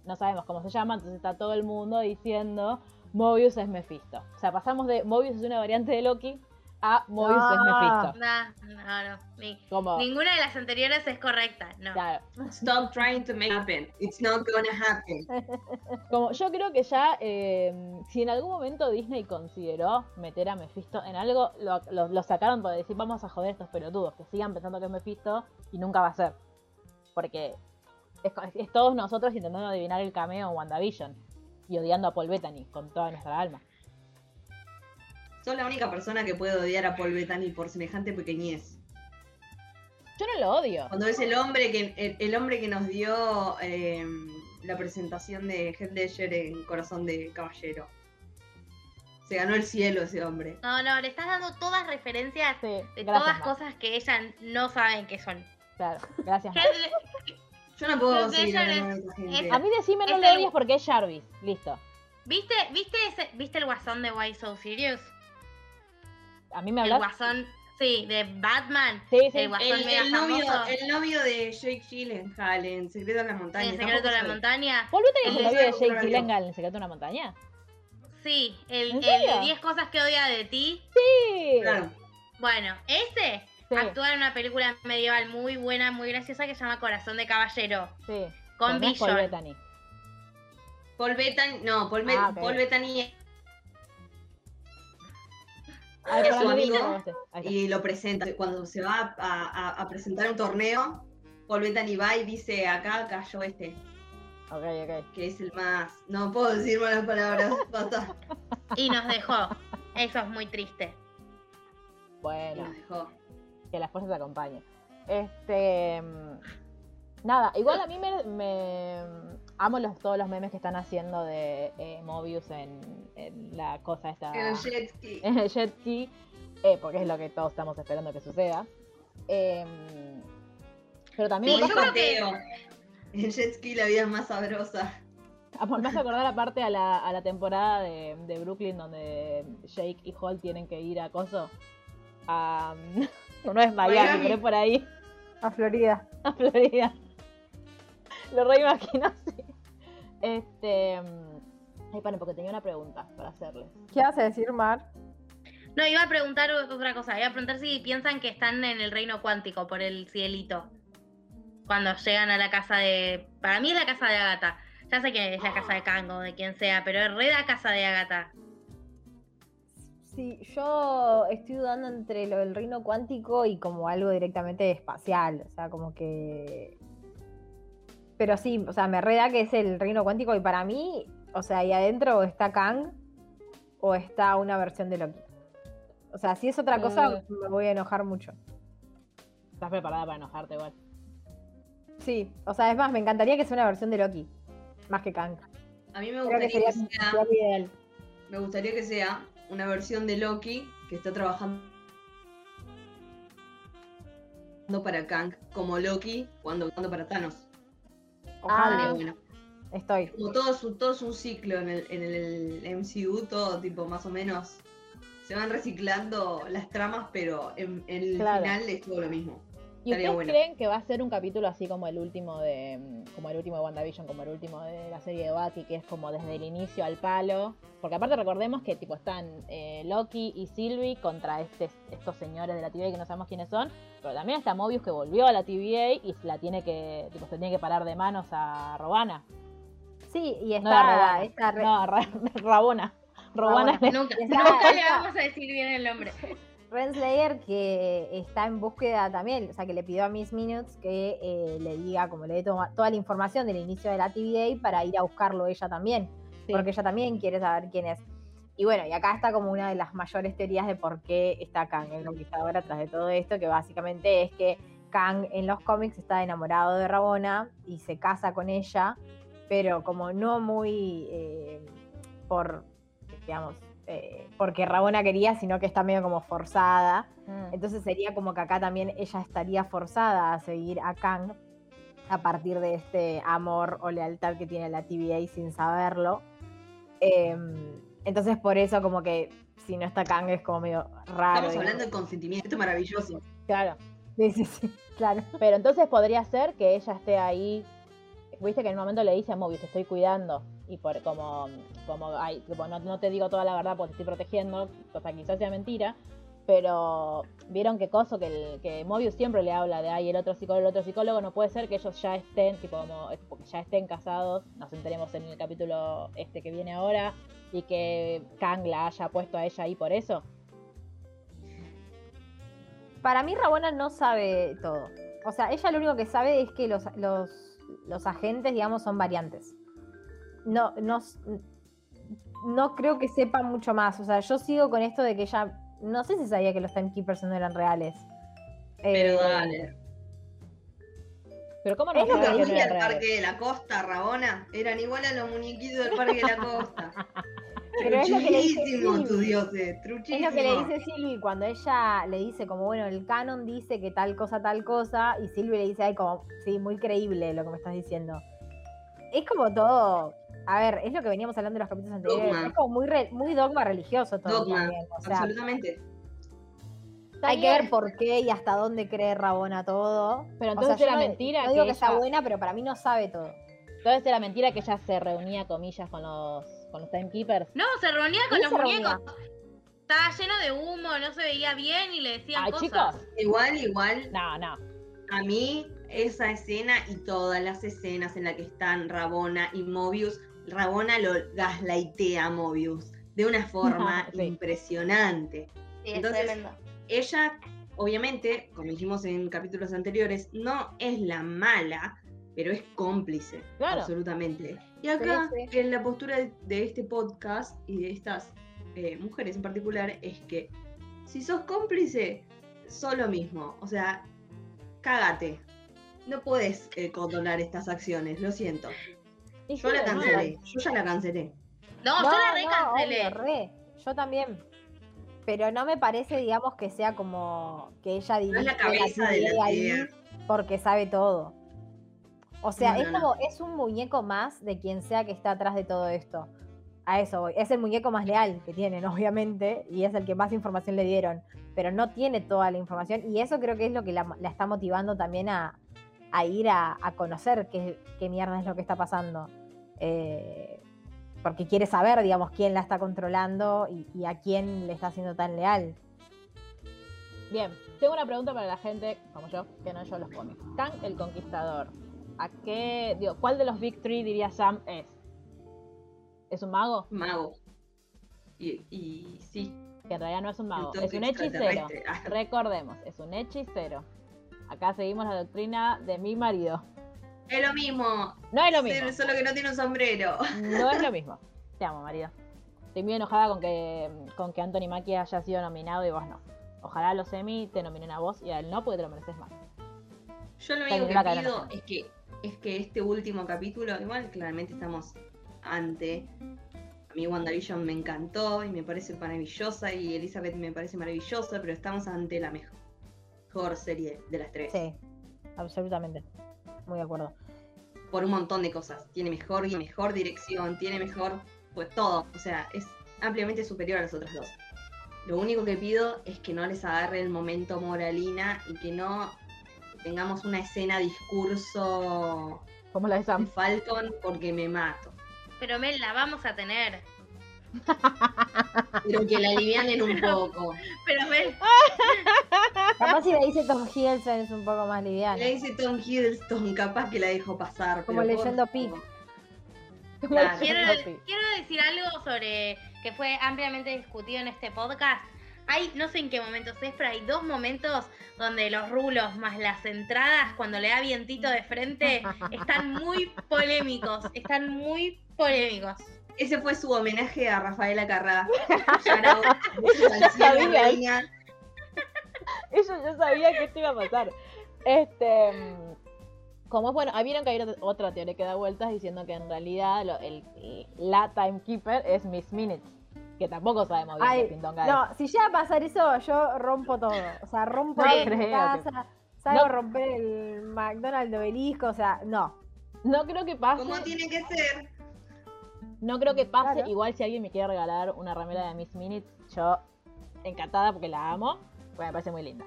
No sabemos cómo se llama, entonces está todo el mundo diciendo Mobius es Mephisto. O sea, pasamos de Mobius es una variante de Loki a Mobius es Ah. Mephisto. No, no, no. Ni- Ninguna de las anteriores es correcta, no. claro. Stop trying to make it happen. It's not gonna happen. Como yo creo que ya, eh, si en algún momento Disney consideró meter a Mephisto en algo, lo, lo- lo sacaron para decir, vamos a joder a estos pelotudos, que sigan pensando que es Mephisto y nunca va a ser. Porque es, es todos nosotros intentando adivinar el cameo en WandaVision y odiando a Paul Bettany con toda nuestra alma. Soy la única persona que puede odiar a Paul Bettany por semejante pequeñez. Yo no lo odio. Cuando es el hombre que el, el hombre que nos dio eh, la presentación de Heath Ledger en Corazón de Caballero. Se ganó el cielo ese hombre. No, no, le estás dando todas referencias Sí, de gracias, todas cosas que ellas no saben que son. Claro, gracias. Yo no puedo Pero seguir Ledger hablando de es- esa gente. es- A mí decime no Es lo el- odias porque es Jarvis. Listo. ¿Viste, viste, ese, ¿Viste el guasón de Why So Serious? A mí me El hablas. guasón, sí, de Batman. Sí, sí. El guasón El, mega el novio, el novio de Jake Gyllenhaal en Secreto de la Montaña. En el secreto de la montaña. ¿Paul Bettany es el el novio de Jake. Gyllenhaal en Secreto de una Montaña? Sí, el, ¿En el serio? de 10 cosas que odia de ti. Sí. Claro. Bueno, ese Sí. actúa en una película medieval muy buena, muy graciosa que se llama Corazón de Caballero. Sí. Con es Paul. Bettany. Paul Bettany, no, Paul, Ah. Paul Bettany Ay, Es su amigo y lo presenta. Cuando se va a, a- a presentar un torneo, Paul Bettany va y dice, acá cayó este, Ok, ok. que es el más... No puedo decir malas palabras, basta. Y nos dejó. Eso es muy triste. Y Bueno, nos dejó. que la fuerza te acompañe. Este. mm, Nada, igual a mí me. me- amo los, todos los memes que están haciendo de eh, Mobius en, en la cosa esta. El jet ski. en el jet ski, eh, porque es lo que todos estamos esperando que suceda. Em, pero también Sí, yo creo que- en jet ski la vida es más sabrosa. Ah, Me hace acordar aparte a la, a la temporada de, de Brooklyn donde Jake y Hall tienen que ir a Coso. A, no, no es Miami, Miami. pero es por ahí, A Florida. a Florida. Lo reimagino, sí. Este. mm, Ay, paren, porque tenía una pregunta para hacerles. ¿Qué vas a decir, Mar? No, iba a preguntar otra cosa. Iba a preguntar si piensan que están en el reino cuántico por el cielito. Cuando llegan a la casa de. Para mí es la casa de Agatha. Ya sé que es la casa de Kango, de quien sea, pero es re la casa de Agatha. Sí, yo estoy dudando entre lo del reino cuántico y como algo directamente espacial. O sea, como que. Pero sí, o sea, me reda que es el reino cuántico y para mí, o sea, ahí adentro está Kang o está una versión de Loki. O sea, si es otra cosa, me voy a enojar mucho. ¿Estás preparada para enojarte igual? Sí, o sea, es más, me encantaría que sea una versión de Loki, más que Kang. A mí me que gustaría sería, que sea, ideal. me gustaría que sea una versión de Loki que está trabajando para Kang, como Loki cuando cuando para Thanos. Ojalá. Estaría bueno. Estoy. Como todo es un, todo es un ciclo en el, en el MCU, todo tipo más o menos. Se van reciclando las tramas, pero en, en el Claro. final es todo lo mismo. ¿Y ustedes bueno. creen que va a ser un capítulo así como el último de mm, como el último de WandaVision, como el último de la serie de Bucky, que es como desde el inicio al palo? Porque aparte recordemos que tipo están eh, Loki y Sylvie contra este, estos señores de la TVA que no sabemos quiénes son, pero también está Mobius que volvió a la TVA y la tiene que tipo se tiene que parar de manos a Robana. Sí, y No está, Robana, está re- no, Rabona. Robana. Rabona. Nunca, nunca le vamos a decir bien el nombre. Renslayer que está en búsqueda también, o sea, que le pidió a Miss Minutes que eh, le diga, como le dé toda la información del inicio de la TVA para ir a buscarlo ella también, Sí. porque ella también quiere saber quién es. Y bueno, y acá está como una de las mayores teorías de por qué está Kang, el conquistador, atrás de todo esto, que básicamente es que Kang en los cómics está enamorado de Rabona y se casa con ella, pero como no muy eh, por, digamos, eh, porque Rabona quería, sino que está medio como forzada. Mm. Entonces sería como que acá también ella estaría forzada a seguir a Kang a partir de este amor o lealtad que tiene la TVA sin saberlo. Em, entonces por eso como que si no está Kang es como medio raro. Estamos hablando de consentimiento, esto es maravilloso. Claro. Sí, sí, sí, claro. Pero entonces podría ser que ella esté ahí. Viste que en un momento le dice a Mobius, te estoy cuidando. Y por como, como ay, tipo, no, te digo toda la verdad porque te estoy protegiendo. O sea, quizás sea mentira. Pero vieron qué coso que, que Mobius siempre le habla de ay, el otro psicólogo, el otro psicólogo. No puede ser que ellos ya estén, tipo, como, ya estén casados. Nos enteremos en el capítulo este que viene ahora. Y que Kang la haya puesto a ella ahí por eso. Para mí Rabona no sabe todo. O sea, ella lo único que sabe es que los, los, los agentes, digamos, son variantes. No, no, no creo que sepa mucho más. O sea, yo sigo con esto de que ella. No sé si sabía que los timekeepers no eran reales. Pero Eh, dale. Pero ¿cómo no Es lo que que no ¿Conocía era el? Parque de la Costa, Rabona? Eran igual a los muñequitos del Parque de la Costa. Pero es lo que le dice tu dioses, Es lo que le dice Silvi cuando ella le dice como, bueno, el canon dice que tal cosa, tal cosa, y Silvi le dice, ay, como, sí, muy creíble lo que me estás diciendo. Es como todo, a ver, es lo que veníamos hablando en los capítulos anteriores, Dogma. es como muy, re- muy dogma religioso todo Dogma, también. O sea, absolutamente. Hay que ver por qué y hasta dónde cree Rabona todo. Pero O entonces sea, yo era no- mentira No digo que que está ella- buena, pero para mí no sabe todo. Entonces era mentira que ella se reunía, comillas, con los, con los timekeepers. No, se reunía con los reunía. muñecos. Estaba lleno de humo, no se veía bien y le decían Ay, cosas. chicos. Igual, igual, No, no. a mí esa escena y todas las escenas en las que están Rabona y Mobius, Rabona lo gaslightea a Mobius de una forma Sí. impresionante. Sí, es Entonces, tremendo. Ella, obviamente, como dijimos en capítulos anteriores, no es la mala, pero es cómplice, Claro. absolutamente. Y acá, Sí, en la postura de, de este podcast y de estas eh, mujeres en particular, es que si sos cómplice, sos lo mismo. O sea, cágate. No puedes eh, condonar estas acciones, lo siento. Yo la cancelé, yo ya la cancelé. No, yo la recancelé. obvio, re. Yo también. Pero no me parece, digamos, que sea como que ella No es la cabeza de la ahí porque sabe todo. O sea, No, es no, como, es un muñeco más de quien sea que está atrás de todo esto. A eso voy. Es el muñeco más leal que tienen, obviamente, y es el que más información le dieron. Pero no tiene toda la información. Y eso creo que es lo que la, la está motivando también a, a ir a, a conocer qué, qué mierda es lo que está pasando. Eh, porque quiere saber, digamos, quién la está controlando y, y a quién le está siendo tan leal. Bien, tengo una pregunta para la gente como yo, que no yo los cómics. Kang el Conquistador. ¿A qué, digo, cuál de los Big Three diría Sam es? ¿Es un mago? Mago. Y, y sí, Que en realidad no es un mago, es un hechicero. Recordemos, es un hechicero. Acá seguimos la doctrina de mi marido. es lo mismo. No es lo mismo. Solo- que no tiene un sombrero. No es lo mismo. Te amo, marido. Estoy muy enojada con que, con que Anthony Mackie haya sido nominado y vos no. Ojalá los Emmy te nominen a vos y a él no, porque te lo mereces más. Yo lo único que pido es que, es que este último capítulo, igual claramente estamos ante. A mí WandaVision me encantó y me parece maravillosa y Elizabeth me parece maravillosa, pero estamos ante la mejor, mejor serie de las tres. Sí, absolutamente. Muy de acuerdo. Por un montón de cosas. Tiene mejor y mejor dirección, tiene mejor, pues todo. O sea, es ampliamente superior a las otras dos. Lo único que pido es que no les agarre el momento moralina y que no tengamos una escena discurso Como la de Sam. Falcon porque me mato. Pero Mel, la vamos a tener. Pero que la alivianen un poco. Pero Mel, Capaz si le dice Tom Hiddleston es un poco más liviano. Le dice Tom Hiddleston, capaz que la dejo pasar. Como pero por leyendo favor. Pi. Claro. quiero, Sí. quiero decir algo sobre que fue ampliamente discutido en este podcast. Hay, no sé en qué momentos es, pero hay dos momentos donde los rulos más las entradas, cuando le da vientito de frente, están muy polémicos. Están muy polémicos. Ese fue su homenaje a Rafaela Carrá. Eso yo sabía que esto iba a pasar. Este. mm, Como es bueno, ah, vieron que hay otra- otra teoría que da vueltas diciendo que en realidad lo- el, la timekeeper es Miss Minutes. Que tampoco sabemos bien Ay, pindonga. No, si llega a pasar eso, yo rompo todo. O sea, rompo No mi creo que- casa, salgo a romper el McDonald's de obelisco, o sea, no. No creo que pase. Como tiene que ser. No creo que pase. Claro. Igual si alguien me quiere regalar una remera de Miss Minutes, yo encantada porque la amo. Pues me parece muy linda.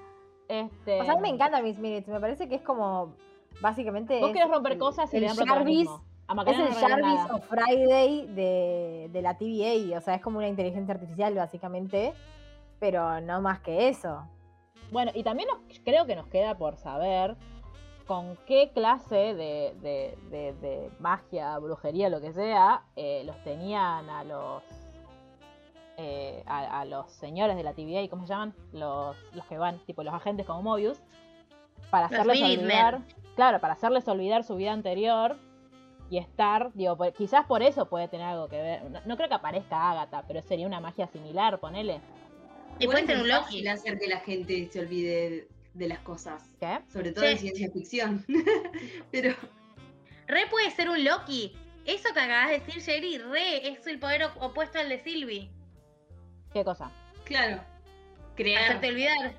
Este, O sea, a mí me encanta Miss Minutes, me parece que es como, básicamente... Vos querés romper el- cosas y el le dan Jarvis, protagonismo. A Es el no Jarvis nada. o Friday de, de la TVA, o sea, es como una inteligencia artificial, básicamente, pero no más que eso. Bueno, y también nos- creo que nos queda por saber con qué clase de, de- de- de magia, brujería, lo que sea, eh, los tenían a los eh, a, a los señores de la TVA, ¿cómo se llaman? Los, los que van, tipo los agentes como Mobius, para Los hacerles olvidar, claro, para hacerles olvidar su vida anterior y estar, digo, por- quizás por eso puede tener algo que ver. No, no creo que aparezca Agatha, pero sería una magia similar, ponele. Y puede ser un Loki. hacer que la gente se olvide de, las cosas. ¿Qué? Sobre todo Sí. en ciencia ficción. Pero Re puede ser un Loki. Eso que acabas de decir, Jerry, re es el poder op- opuesto al de Sylvie. ¿Qué cosa? claro, crear. Hacerte olvidar.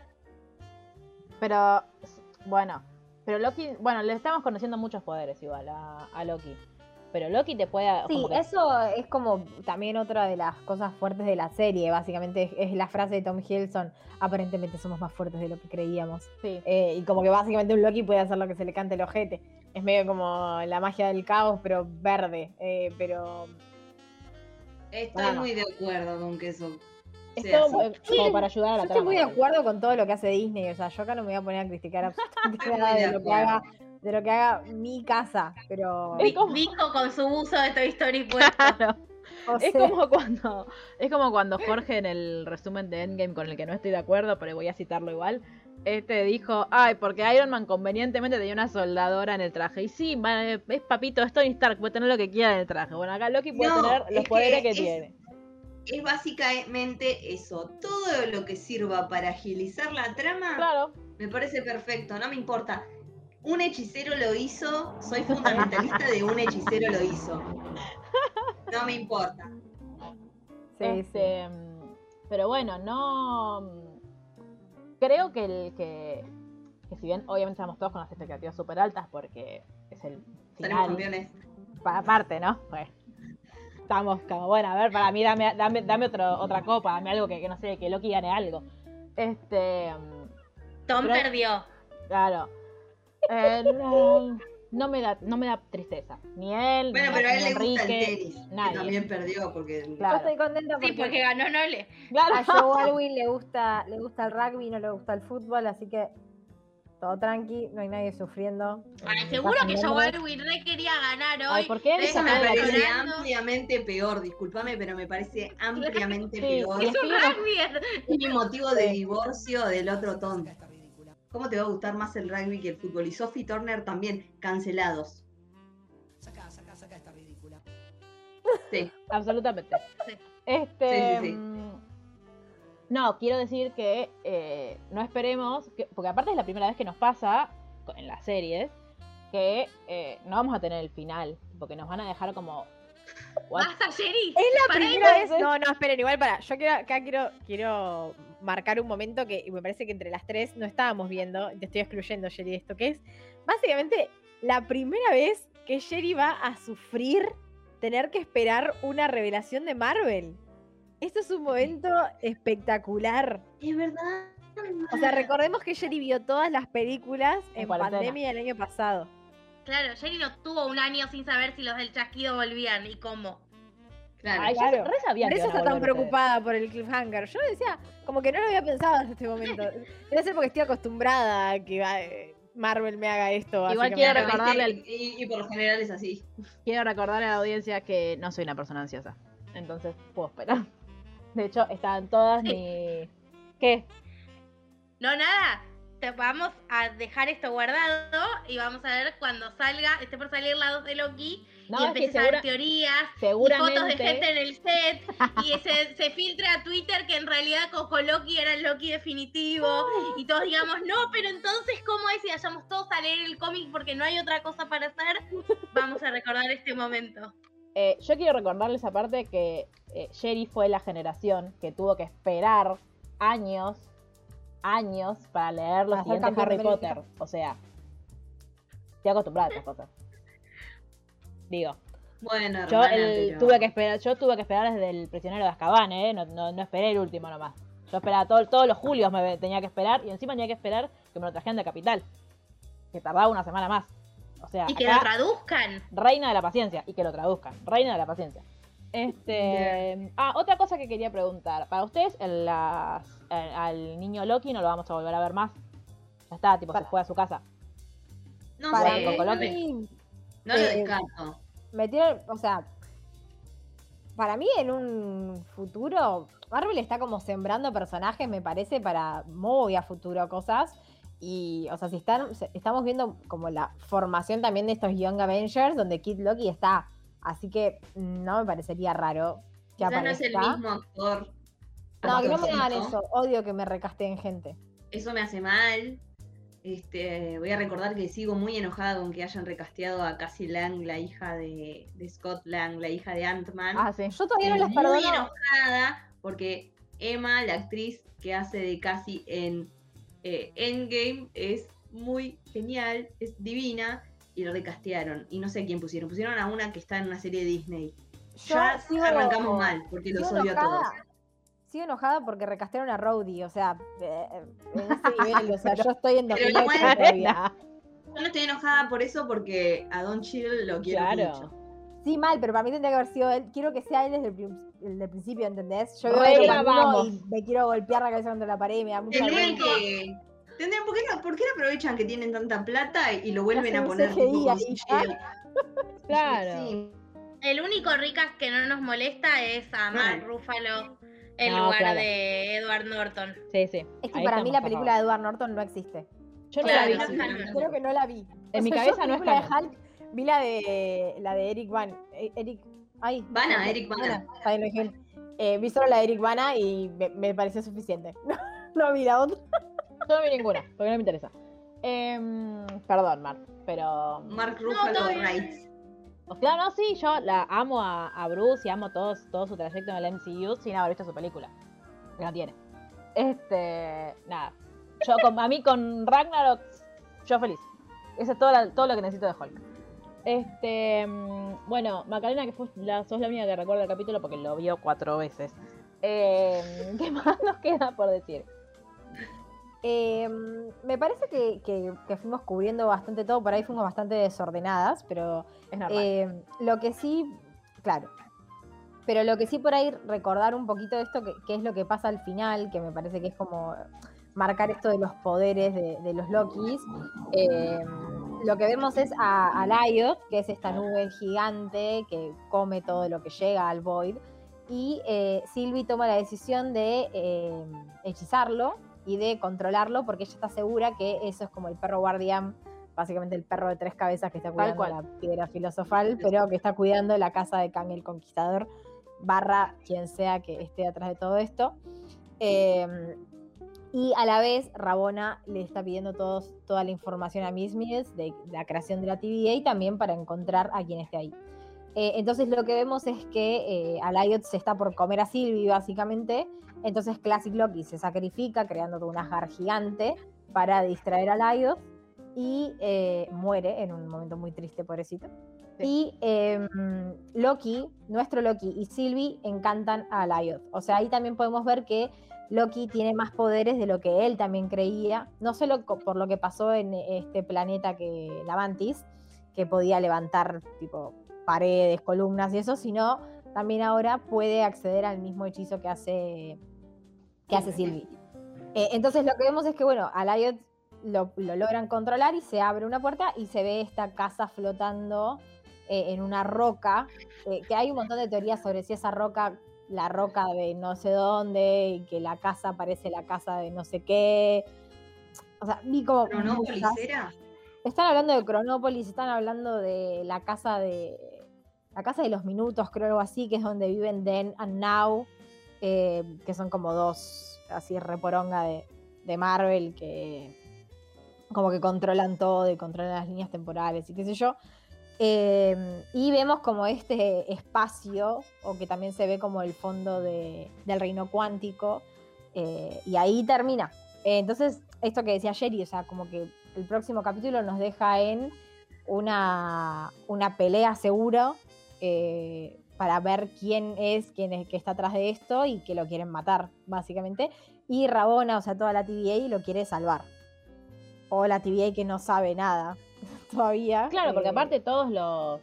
Pero, bueno, pero Loki, bueno, le estamos conociendo muchos poderes igual a, a Loki. Pero Loki te puede... Sí, que- eso es como también otra de las cosas fuertes de la serie, básicamente es, es la frase de Tom Hiddleston, aparentemente somos más fuertes de lo que creíamos. sí. Eh, y como que básicamente un Loki puede hacer lo que se le cante el ojete. Es medio como la magia del caos, pero verde. eh, pero Estoy Bueno. muy de acuerdo con que eso Es todo como para ayudar a la yo estoy muy de acuerdo con todo lo que hace Disney. O sea, yo acá no me voy a poner a criticar absolutamente nada de de lo que haga, de lo que haga mi casa. Pero Es como- Disco con su buzo de Toy Story puesto. Claro. o Es como cuando es como cuando Jorge en el resumen de Endgame con el que no estoy de acuerdo, pero voy a citarlo igual. Este dijo, ay, porque Iron Man convenientemente tenía una soldadora en el traje. Y sí, es papito, es Tony Stark, puede tener lo que quiera en el traje. Bueno, acá Loki puede No, tener los que poderes que, es- tiene. Es básicamente eso. Todo lo que sirva para agilizar la trama Claro, me parece perfecto, no me importa. Un hechicero lo hizo, soy fundamentalista de un hechicero lo hizo. No me importa. sí, sí. este, pero bueno, no creo que el que, que si bien obviamente estamos todos con las expectativas súper altas porque es el final campeones. Pa- aparte, ¿no? Pues, estamos como, bueno, a ver, para mí dame, dame, dame otro, otra copa, dame algo que, que no sé, que Loki gane algo. Este, Tom Pero- perdió. claro. Eh, no, no me da, no me da tristeza. Ni él, Bueno, ni, pero a ni él le gusta el tenis. que nadie. también perdió porque. Yo Claro. estoy contenta Sí, porque, porque ganó Nole. Claro. a Joe Alwyn le gusta, le gusta el rugby, no le gusta el fútbol, así que todo tranqui, no hay nadie sufriendo. Ay, en seguro que Londres. Alwyn re quería ganar hoy. Ay, ¿por qué? Eso me parece llorando. ampliamente peor, discúlpame, pero me parece ampliamente Sí, peor. y Es un rugby. Mi motivo de divorcio del otro tonto. ¿Cómo te va a gustar más el rugby que el fútbol? Y Sophie Turner también, cancelados. Sí, Absolutamente. Sí. Este. Sí, sí, sí. mm, No, quiero decir que eh, no esperemos, que- porque aparte es la primera vez que nos pasa en las series, que eh, no vamos a tener el final, porque nos van a dejar como... what? Basta, Jerry. Es la primera vez. No, no, esperen, igual para. Yo quiero, acá quiero, quiero marcar un momento que me parece que entre las tres no estábamos viendo. Te estoy excluyendo, Sherry, esto que es básicamente la primera vez que Sherry va a sufrir tener que esperar una revelación de Marvel. Esto es un momento espectacular. es verdad. O sea, recordemos que Sherry vio todas las películas En pandemia el año pasado. Claro, Jerry no tuvo un año sin saber si los del chasquido volvían y cómo. Claro. Ay, yo claro. re sabía Por eso está tan preocupada por el cliffhanger. Yo decía, como que no lo había pensado en este momento. Debe ser porque estoy acostumbrada a que eh, Marvel me haga esto. Igual quiero recordarle y, y por lo general es así. Quiero recordarle a la audiencia que no soy una persona ansiosa. Entonces puedo esperar. De hecho, estaban todas mi... ¿Qué? No, nada. Te vamos a dejar esto guardado y vamos a ver cuando salga, esté por salir la 2 de Loki No, y empieces a ver teorías y fotos de gente en el set y se, se filtre a Twitter que en realidad Coco Loki era el Loki definitivo y todos digamos, no, pero entonces ¿cómo es? Y vayamos todos a leer el cómic porque no hay otra cosa para hacer. Vamos a recordar este momento. Eh, yo quiero recordarles aparte que eh, Sherry fue la generación que tuvo que esperar años, años para leer los siguientes Harry Potter. O sea, estoy acostumbrada a estas cosas. Digo, Bueno, yo hermana, el- pero- tuve que esperar, yo tuve que esperar desde el prisionero de Azkaban, ¿eh? No, no, no esperé el último nomás. Yo esperaba todo- todos los julios me tenía que esperar y encima tenía que esperar que me lo trajeran de capital. Que tardaba una semana más. O sea, Y que acá- lo traduzcan. Reina de la paciencia y que lo traduzcan. Reina de la paciencia. Este. Ah, otra cosa que quería preguntar. Para ustedes, el- las- el- al niño Loki no lo vamos a volver a ver más. Ya está, tipo, se Para- fue a su casa. No Para sé, Coco no, Loki. mí, no lo Eh, descarto. metieron, o sea, para mí en un futuro, Marvel está como sembrando personajes, me parece, para muy a futuro cosas. Y, o sea, si están, se- estamos viendo como la formación también de estos Young Avengers, donde Kid Loki está. Así que no me parecería raro que Quizás no es el aparezca. mismo actor. No, que no me hagan eso. Odio que me recasteen gente. Eso me hace mal. Este, voy a recordar que sigo muy enojada con que hayan recasteado a Cassie Lang, la hija de, de Scott Lang, la hija de Ant-Man. Ah, sí. Yo todavía no Estoy las muy perdono. enojada porque Emma, la actriz que hace de Cassie en eh, Endgame, es muy genial, es divina y recastearon. Y no sé quién pusieron. Pusieron a una que está en una serie de Disney. Yo ya sigo- arrancamos mal porque los odio a todos. enojada. Sigo enojada porque recastearon a Rhodey, o sea, eh, en ese nivel, o sea, yo estoy en Pero 2008 igual- todavía. Yo no estoy enojada por eso porque a Don Chill lo quiero Claro. mucho. Sí, mal, pero para mí tendría que haber sido él. Quiero que sea él desde el, desde el principio, ¿entendés? Yo veo y me quiero golpear la cabeza contra la pared y me da mucha vergüenza. que. Tendrían, ¿por, qué no, ¿Por qué no aprovechan que tienen tanta plata y lo vuelven a poner CGI ahí? Claro. Sí, El único ricas que no nos molesta es a Mark Bueno. Ruffalo en No, lugar claro. de Edward Norton. Sí, sí. Es que Ahí para mí la película favor. de Edward Norton no existe. Yo no Claro, la vi. sí. Creo que no la vi. En mi cabeza no es película de. Hulk, vi la de la de Eric Van. eh, Eric. Ay. Bana, no sé, Eric bien. Eh, vi solo la de Eric Bana y me, me pareció suficiente. no vi la otra. Yo no vi ninguna, porque no me interesa. Em, perdón, Mar, pero. Mark Ruffalo bien. Wright. O sea, no, sí, yo la amo a, a Bruce y amo todo, todo su trayecto en el MCU sin haber visto su película. Que no tiene. Este. Nada. Yo con, a mí con Ragnarok, yo feliz. Eso es todo, la- todo lo que necesito de Hulk. Este. mm, Bueno, Macarena, que fue la, sos la única que recuerda el capítulo porque lo vio cuatro veces. Em, ¿Qué más nos queda por decir? Eh, me parece que, que- que fuimos cubriendo bastante todo, por ahí fuimos bastante desordenadas, pero Es normal. eh, lo que sí, claro, pero lo que sí por ahí recordar un poquito esto, que, que es lo que pasa al final, que me parece que es como marcar esto de los poderes de, de los Lokis. eh, lo que vemos es a, a Lyot, que es esta nube gigante que come todo lo que llega al Void, y Sylvie toma la decisión de hechizarlo y de controlarlo porque ella está segura que eso es como el perro guardián, básicamente el perro de tres cabezas que está cuidando cual. la piedra filosofal, pero que está cuidando la casa de Kang el Conquistador, barra quien sea que esté atrás de todo esto. Eh, y a la vez, Rabona le está pidiendo todos, toda la información a Miss Mills de, la creación de la TVA y también para encontrar a quien esté ahí. Eh, entonces lo que vemos es que eh, Alayot se está por comer a Sylvie, básicamente. Entonces Classic Loki se sacrifica creando una jar gigante para distraer a Alayot y eh, muere en un momento muy triste, pobrecito. Y eh, Loki, nuestro Loki y Sylvie encantan a Alayot. O sea, ahí también podemos ver que Loki tiene más poderes de lo que él también creía, no solo por lo que pasó en este planeta que Lavantis, que podía levantar tipo paredes, columnas y eso, sino también ahora puede acceder al mismo hechizo que hace que hace Sylvie. Eh, entonces lo que vemos es que bueno, a Lyot lo, lo logran controlar y se abre una puerta y se ve esta casa flotando eh, en una roca, eh, que hay un montón de teorías sobre si esa roca, la roca de no sé dónde, y que la casa parece la casa de no sé qué. O sea, vi como... ¿Cronópolis muchas- era? Están hablando de Cronópolis, están hablando de la casa de. La casa de los minutos, creo algo así, que es donde viven Den and Now, eh, que son como dos así reporonga de, de Marvel que como que controlan todo y controlan las líneas temporales y qué sé yo. Eh, y vemos como este espacio, o que también se ve como el fondo de- del reino cuántico, eh, y ahí termina. Entonces, esto que decía Jerry, o sea, como que el próximo capítulo nos deja en una, una pelea seguro eh, para ver quién es, quién es que está atrás de esto y que lo quieren matar, básicamente. Y Rabona, o sea, toda la TVA lo quiere salvar. O la TVA que no sabe nada todavía. Claro, porque eh, aparte todos los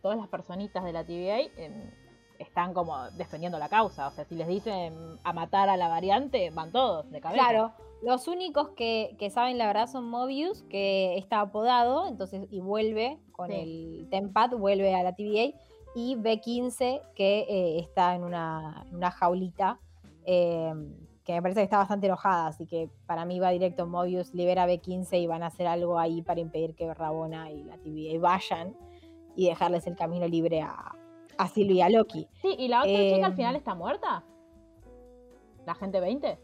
todas las personitas de la TVA em, están como defendiendo la causa. O sea, si les dicen a matar a la variante, van todos de cabeza. Claro, los únicos que, que saben la verdad son Mobius, que está apodado, entonces, y vuelve con Sí. el Tempad, vuelve a la TVA, y B15, que eh, está en una, en una jaulita, eh, que me parece que está bastante enojada, así que para mí va directo Mobius, libera a B15 y van a hacer algo ahí para impedir que Rabona y la TVA vayan y dejarles el camino libre a, a Sylvie y a Loki. Sí, y la otra Eh, chica al final está muerta. La gente 20.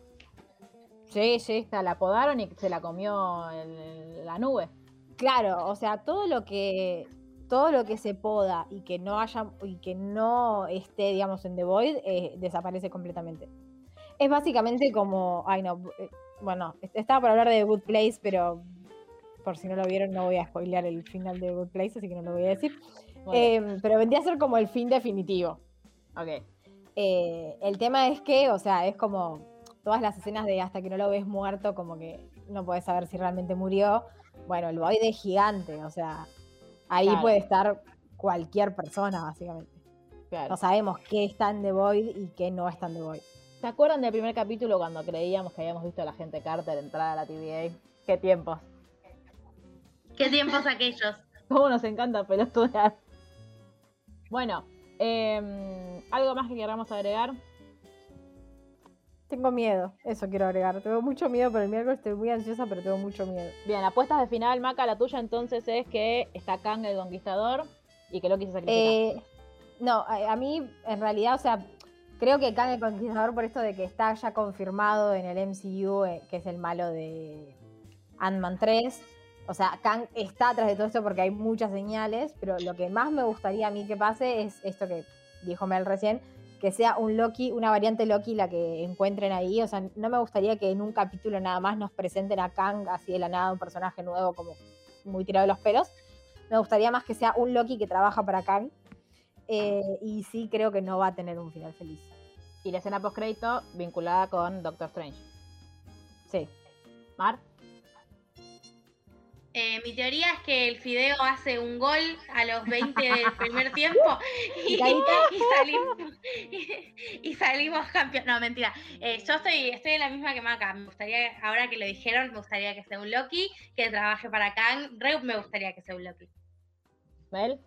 Sí, sí. Sea, la podaron y se la comió el- la nube. Claro, o sea, todo lo que todo lo que se poda y que no haya y que no esté, digamos, en The Void, eh, desaparece completamente. Es básicamente como, ay no, eh, bueno, est- estaba por hablar de The Good Place, pero por si no lo vieron no voy a spoilear el final de The Good Place, así que no lo voy a decir. Eh, pero vendría a ser como el fin definitivo. Ok. Eh, el tema es que, o sea, es como todas las escenas de hasta que no lo ves muerto, como que no puedes saber si realmente murió. Bueno, el Void es gigante, o sea, ahí Claro. puede estar cualquier persona, básicamente. Claro. No sabemos qué está en The Void y qué no está en The Void. ¿Se acuerdan del primer capítulo cuando creíamos que habíamos visto a la gente Carter entrar a la TVA? Qué tiempos. ¿Qué tiempos aquellos? Cómo nos encanta pelotudear. Bueno, em, ¿algo más que queramos agregar? Tengo miedo, eso quiero agregar. Tengo mucho miedo por el miércoles, estoy muy ansiosa, pero tengo mucho miedo. Bien, apuestas de final, Maca, la tuya entonces es que está Kang el Conquistador y que Loki se sacrifica. Eh, no, a, a mí en realidad, o sea, creo que Kang el Conquistador por esto de que está ya confirmado en el MCU, eh, que es el malo de Ant-Man 3. O sea, Kang está atrás de todo esto porque hay muchas señales, pero lo que más me gustaría a mí que pase es esto que dijo Mel recién, que sea un Loki, una variante Loki la que encuentren ahí. O sea, no me gustaría que en un capítulo nada más nos presenten a Kang así de la nada, un personaje nuevo como muy tirado de los pelos. Me gustaría más que sea un Loki que trabaja para Kang. Eh, y sí creo que no va a tener un final feliz. Y la escena post-crédito vinculada con Doctor Strange. Sí. Mar. Eh, mi teoría es que el Fideo hace un gol a los 20 del primer tiempo y, salimos, y, salimos campeones. No, mentira. Eh, yo estoy, estoy en la misma que Maca. Me gustaría, ahora que lo dijeron, me gustaría que sea un Loki, que trabaje para Kang. Re me gustaría que sea un Loki. Mel.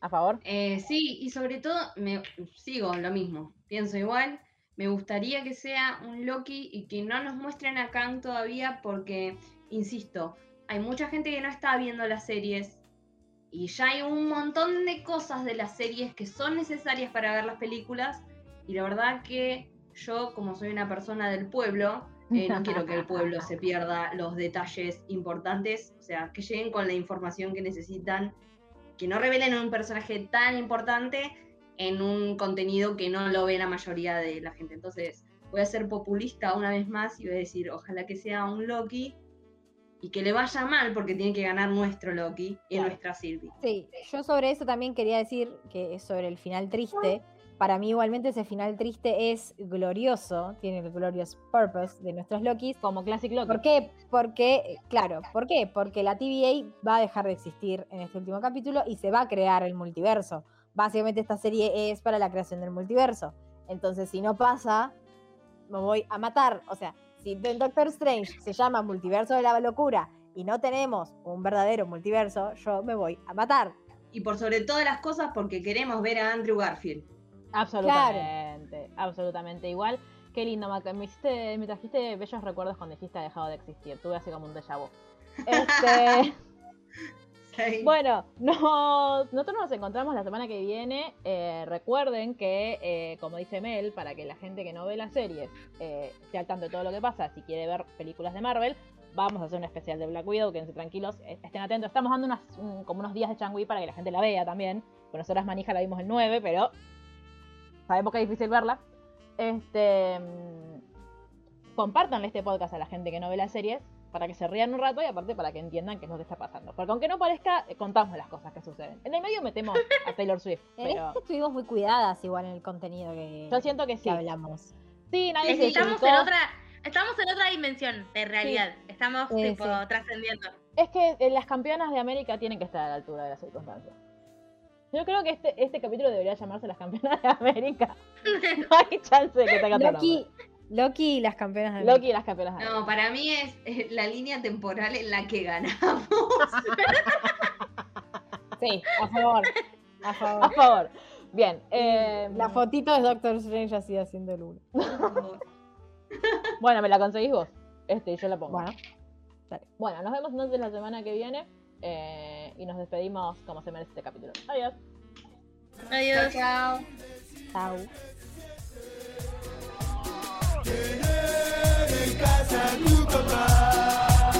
A favor. Eh, sí, y sobre todo, me sigo lo mismo, pienso igual. Me gustaría que sea un Loki y que no nos muestren a Kang todavía porque, insisto, hay mucha gente que no está viendo las series y ya hay un montón de cosas de las series que son necesarias para ver las películas y la verdad que yo, como soy una persona del pueblo, eh, no quiero que el pueblo se pierda los detalles importantes, o sea, que lleguen con la información que necesitan, que no revelen un personaje tan importante en un contenido que no lo ve la mayoría de la gente. Entonces, voy a ser populista una vez más y voy a decir, ojalá que sea un Loki y que le vaya mal porque tiene que ganar nuestro Loki y Claro. nuestra Sylvie. Sí, yo sobre eso también quería decir que es sobre el final triste. Para mí igualmente ese final triste es glorioso, tiene el glorious purpose de nuestros Lokis. Como Classic Loki. ¿Por qué? Porque, claro, ¿por qué? Porque la TVA va a dejar de existir en este último capítulo y se va a crear el multiverso. Básicamente esta serie es para la creación del multiverso. Entonces, si no pasa, me voy a matar. O sea, si en Doctor Strange se llama multiverso de la locura y no tenemos un verdadero multiverso, yo me voy a matar. Y por sobre todas las cosas porque queremos ver a Andrew Garfield. Absolutamente, absolutamente igual. Qué lindo. Me, hiciste, me trajiste bellos recuerdos cuando dijiste ha dejado de existir. Tuve así como un déjà vu. Este, Bueno, nos- nosotros nos encontramos la semana que viene. Eh, recuerden que, eh, como dice Mel, para que la gente que no ve las series eh, esté al tanto de todo lo que pasa, si quiere ver películas de Marvel, vamos a hacer un especial de Black Widow. Quédense tranquilos, estén atentos. Estamos dando unas, un- como unos días de Changui para que la gente la vea también. Con nosotras manija la vimos el 9, pero sabemos que es difícil verla. Este. mm, Compártanle este podcast a la gente que no ve las series para que se rían un rato y aparte para que entiendan qué es lo que está pasando. Porque aunque no parezca, eh, contamos las cosas que suceden. En el medio metemos a Taylor Swift, En pero este estuvimos muy cuidadas igual en el contenido que, yo siento que que sí. hablamos. Sí, nadie se que estamos en otra, estamos en otra dimensión de realidad. Estamos Sí, tipo sí. trascendiendo. Es que eh, las campeonas de América tienen que estar a la altura de las circunstancias. Yo creo que este, este capítulo debería llamarse Las campeonas de América. No hay chance de que tenga otro Loki, nombre. Loki y las campeonas de Loki y las campeonas de América. No, para mí es la línea temporal en la que ganamos. Sí, a favor. A A favor. favor. Bien. eh, La fotito de Doctor Strange así haciendo el uno. Bueno, me la conseguís vos. Este, y yo la pongo. Bueno, Bueno, nos vemos entonces la semana que viene. eh, y nos despedimos como se merece este capítulo. Adiós. Adiós. Chao. chao. Tener en casa a tu papá.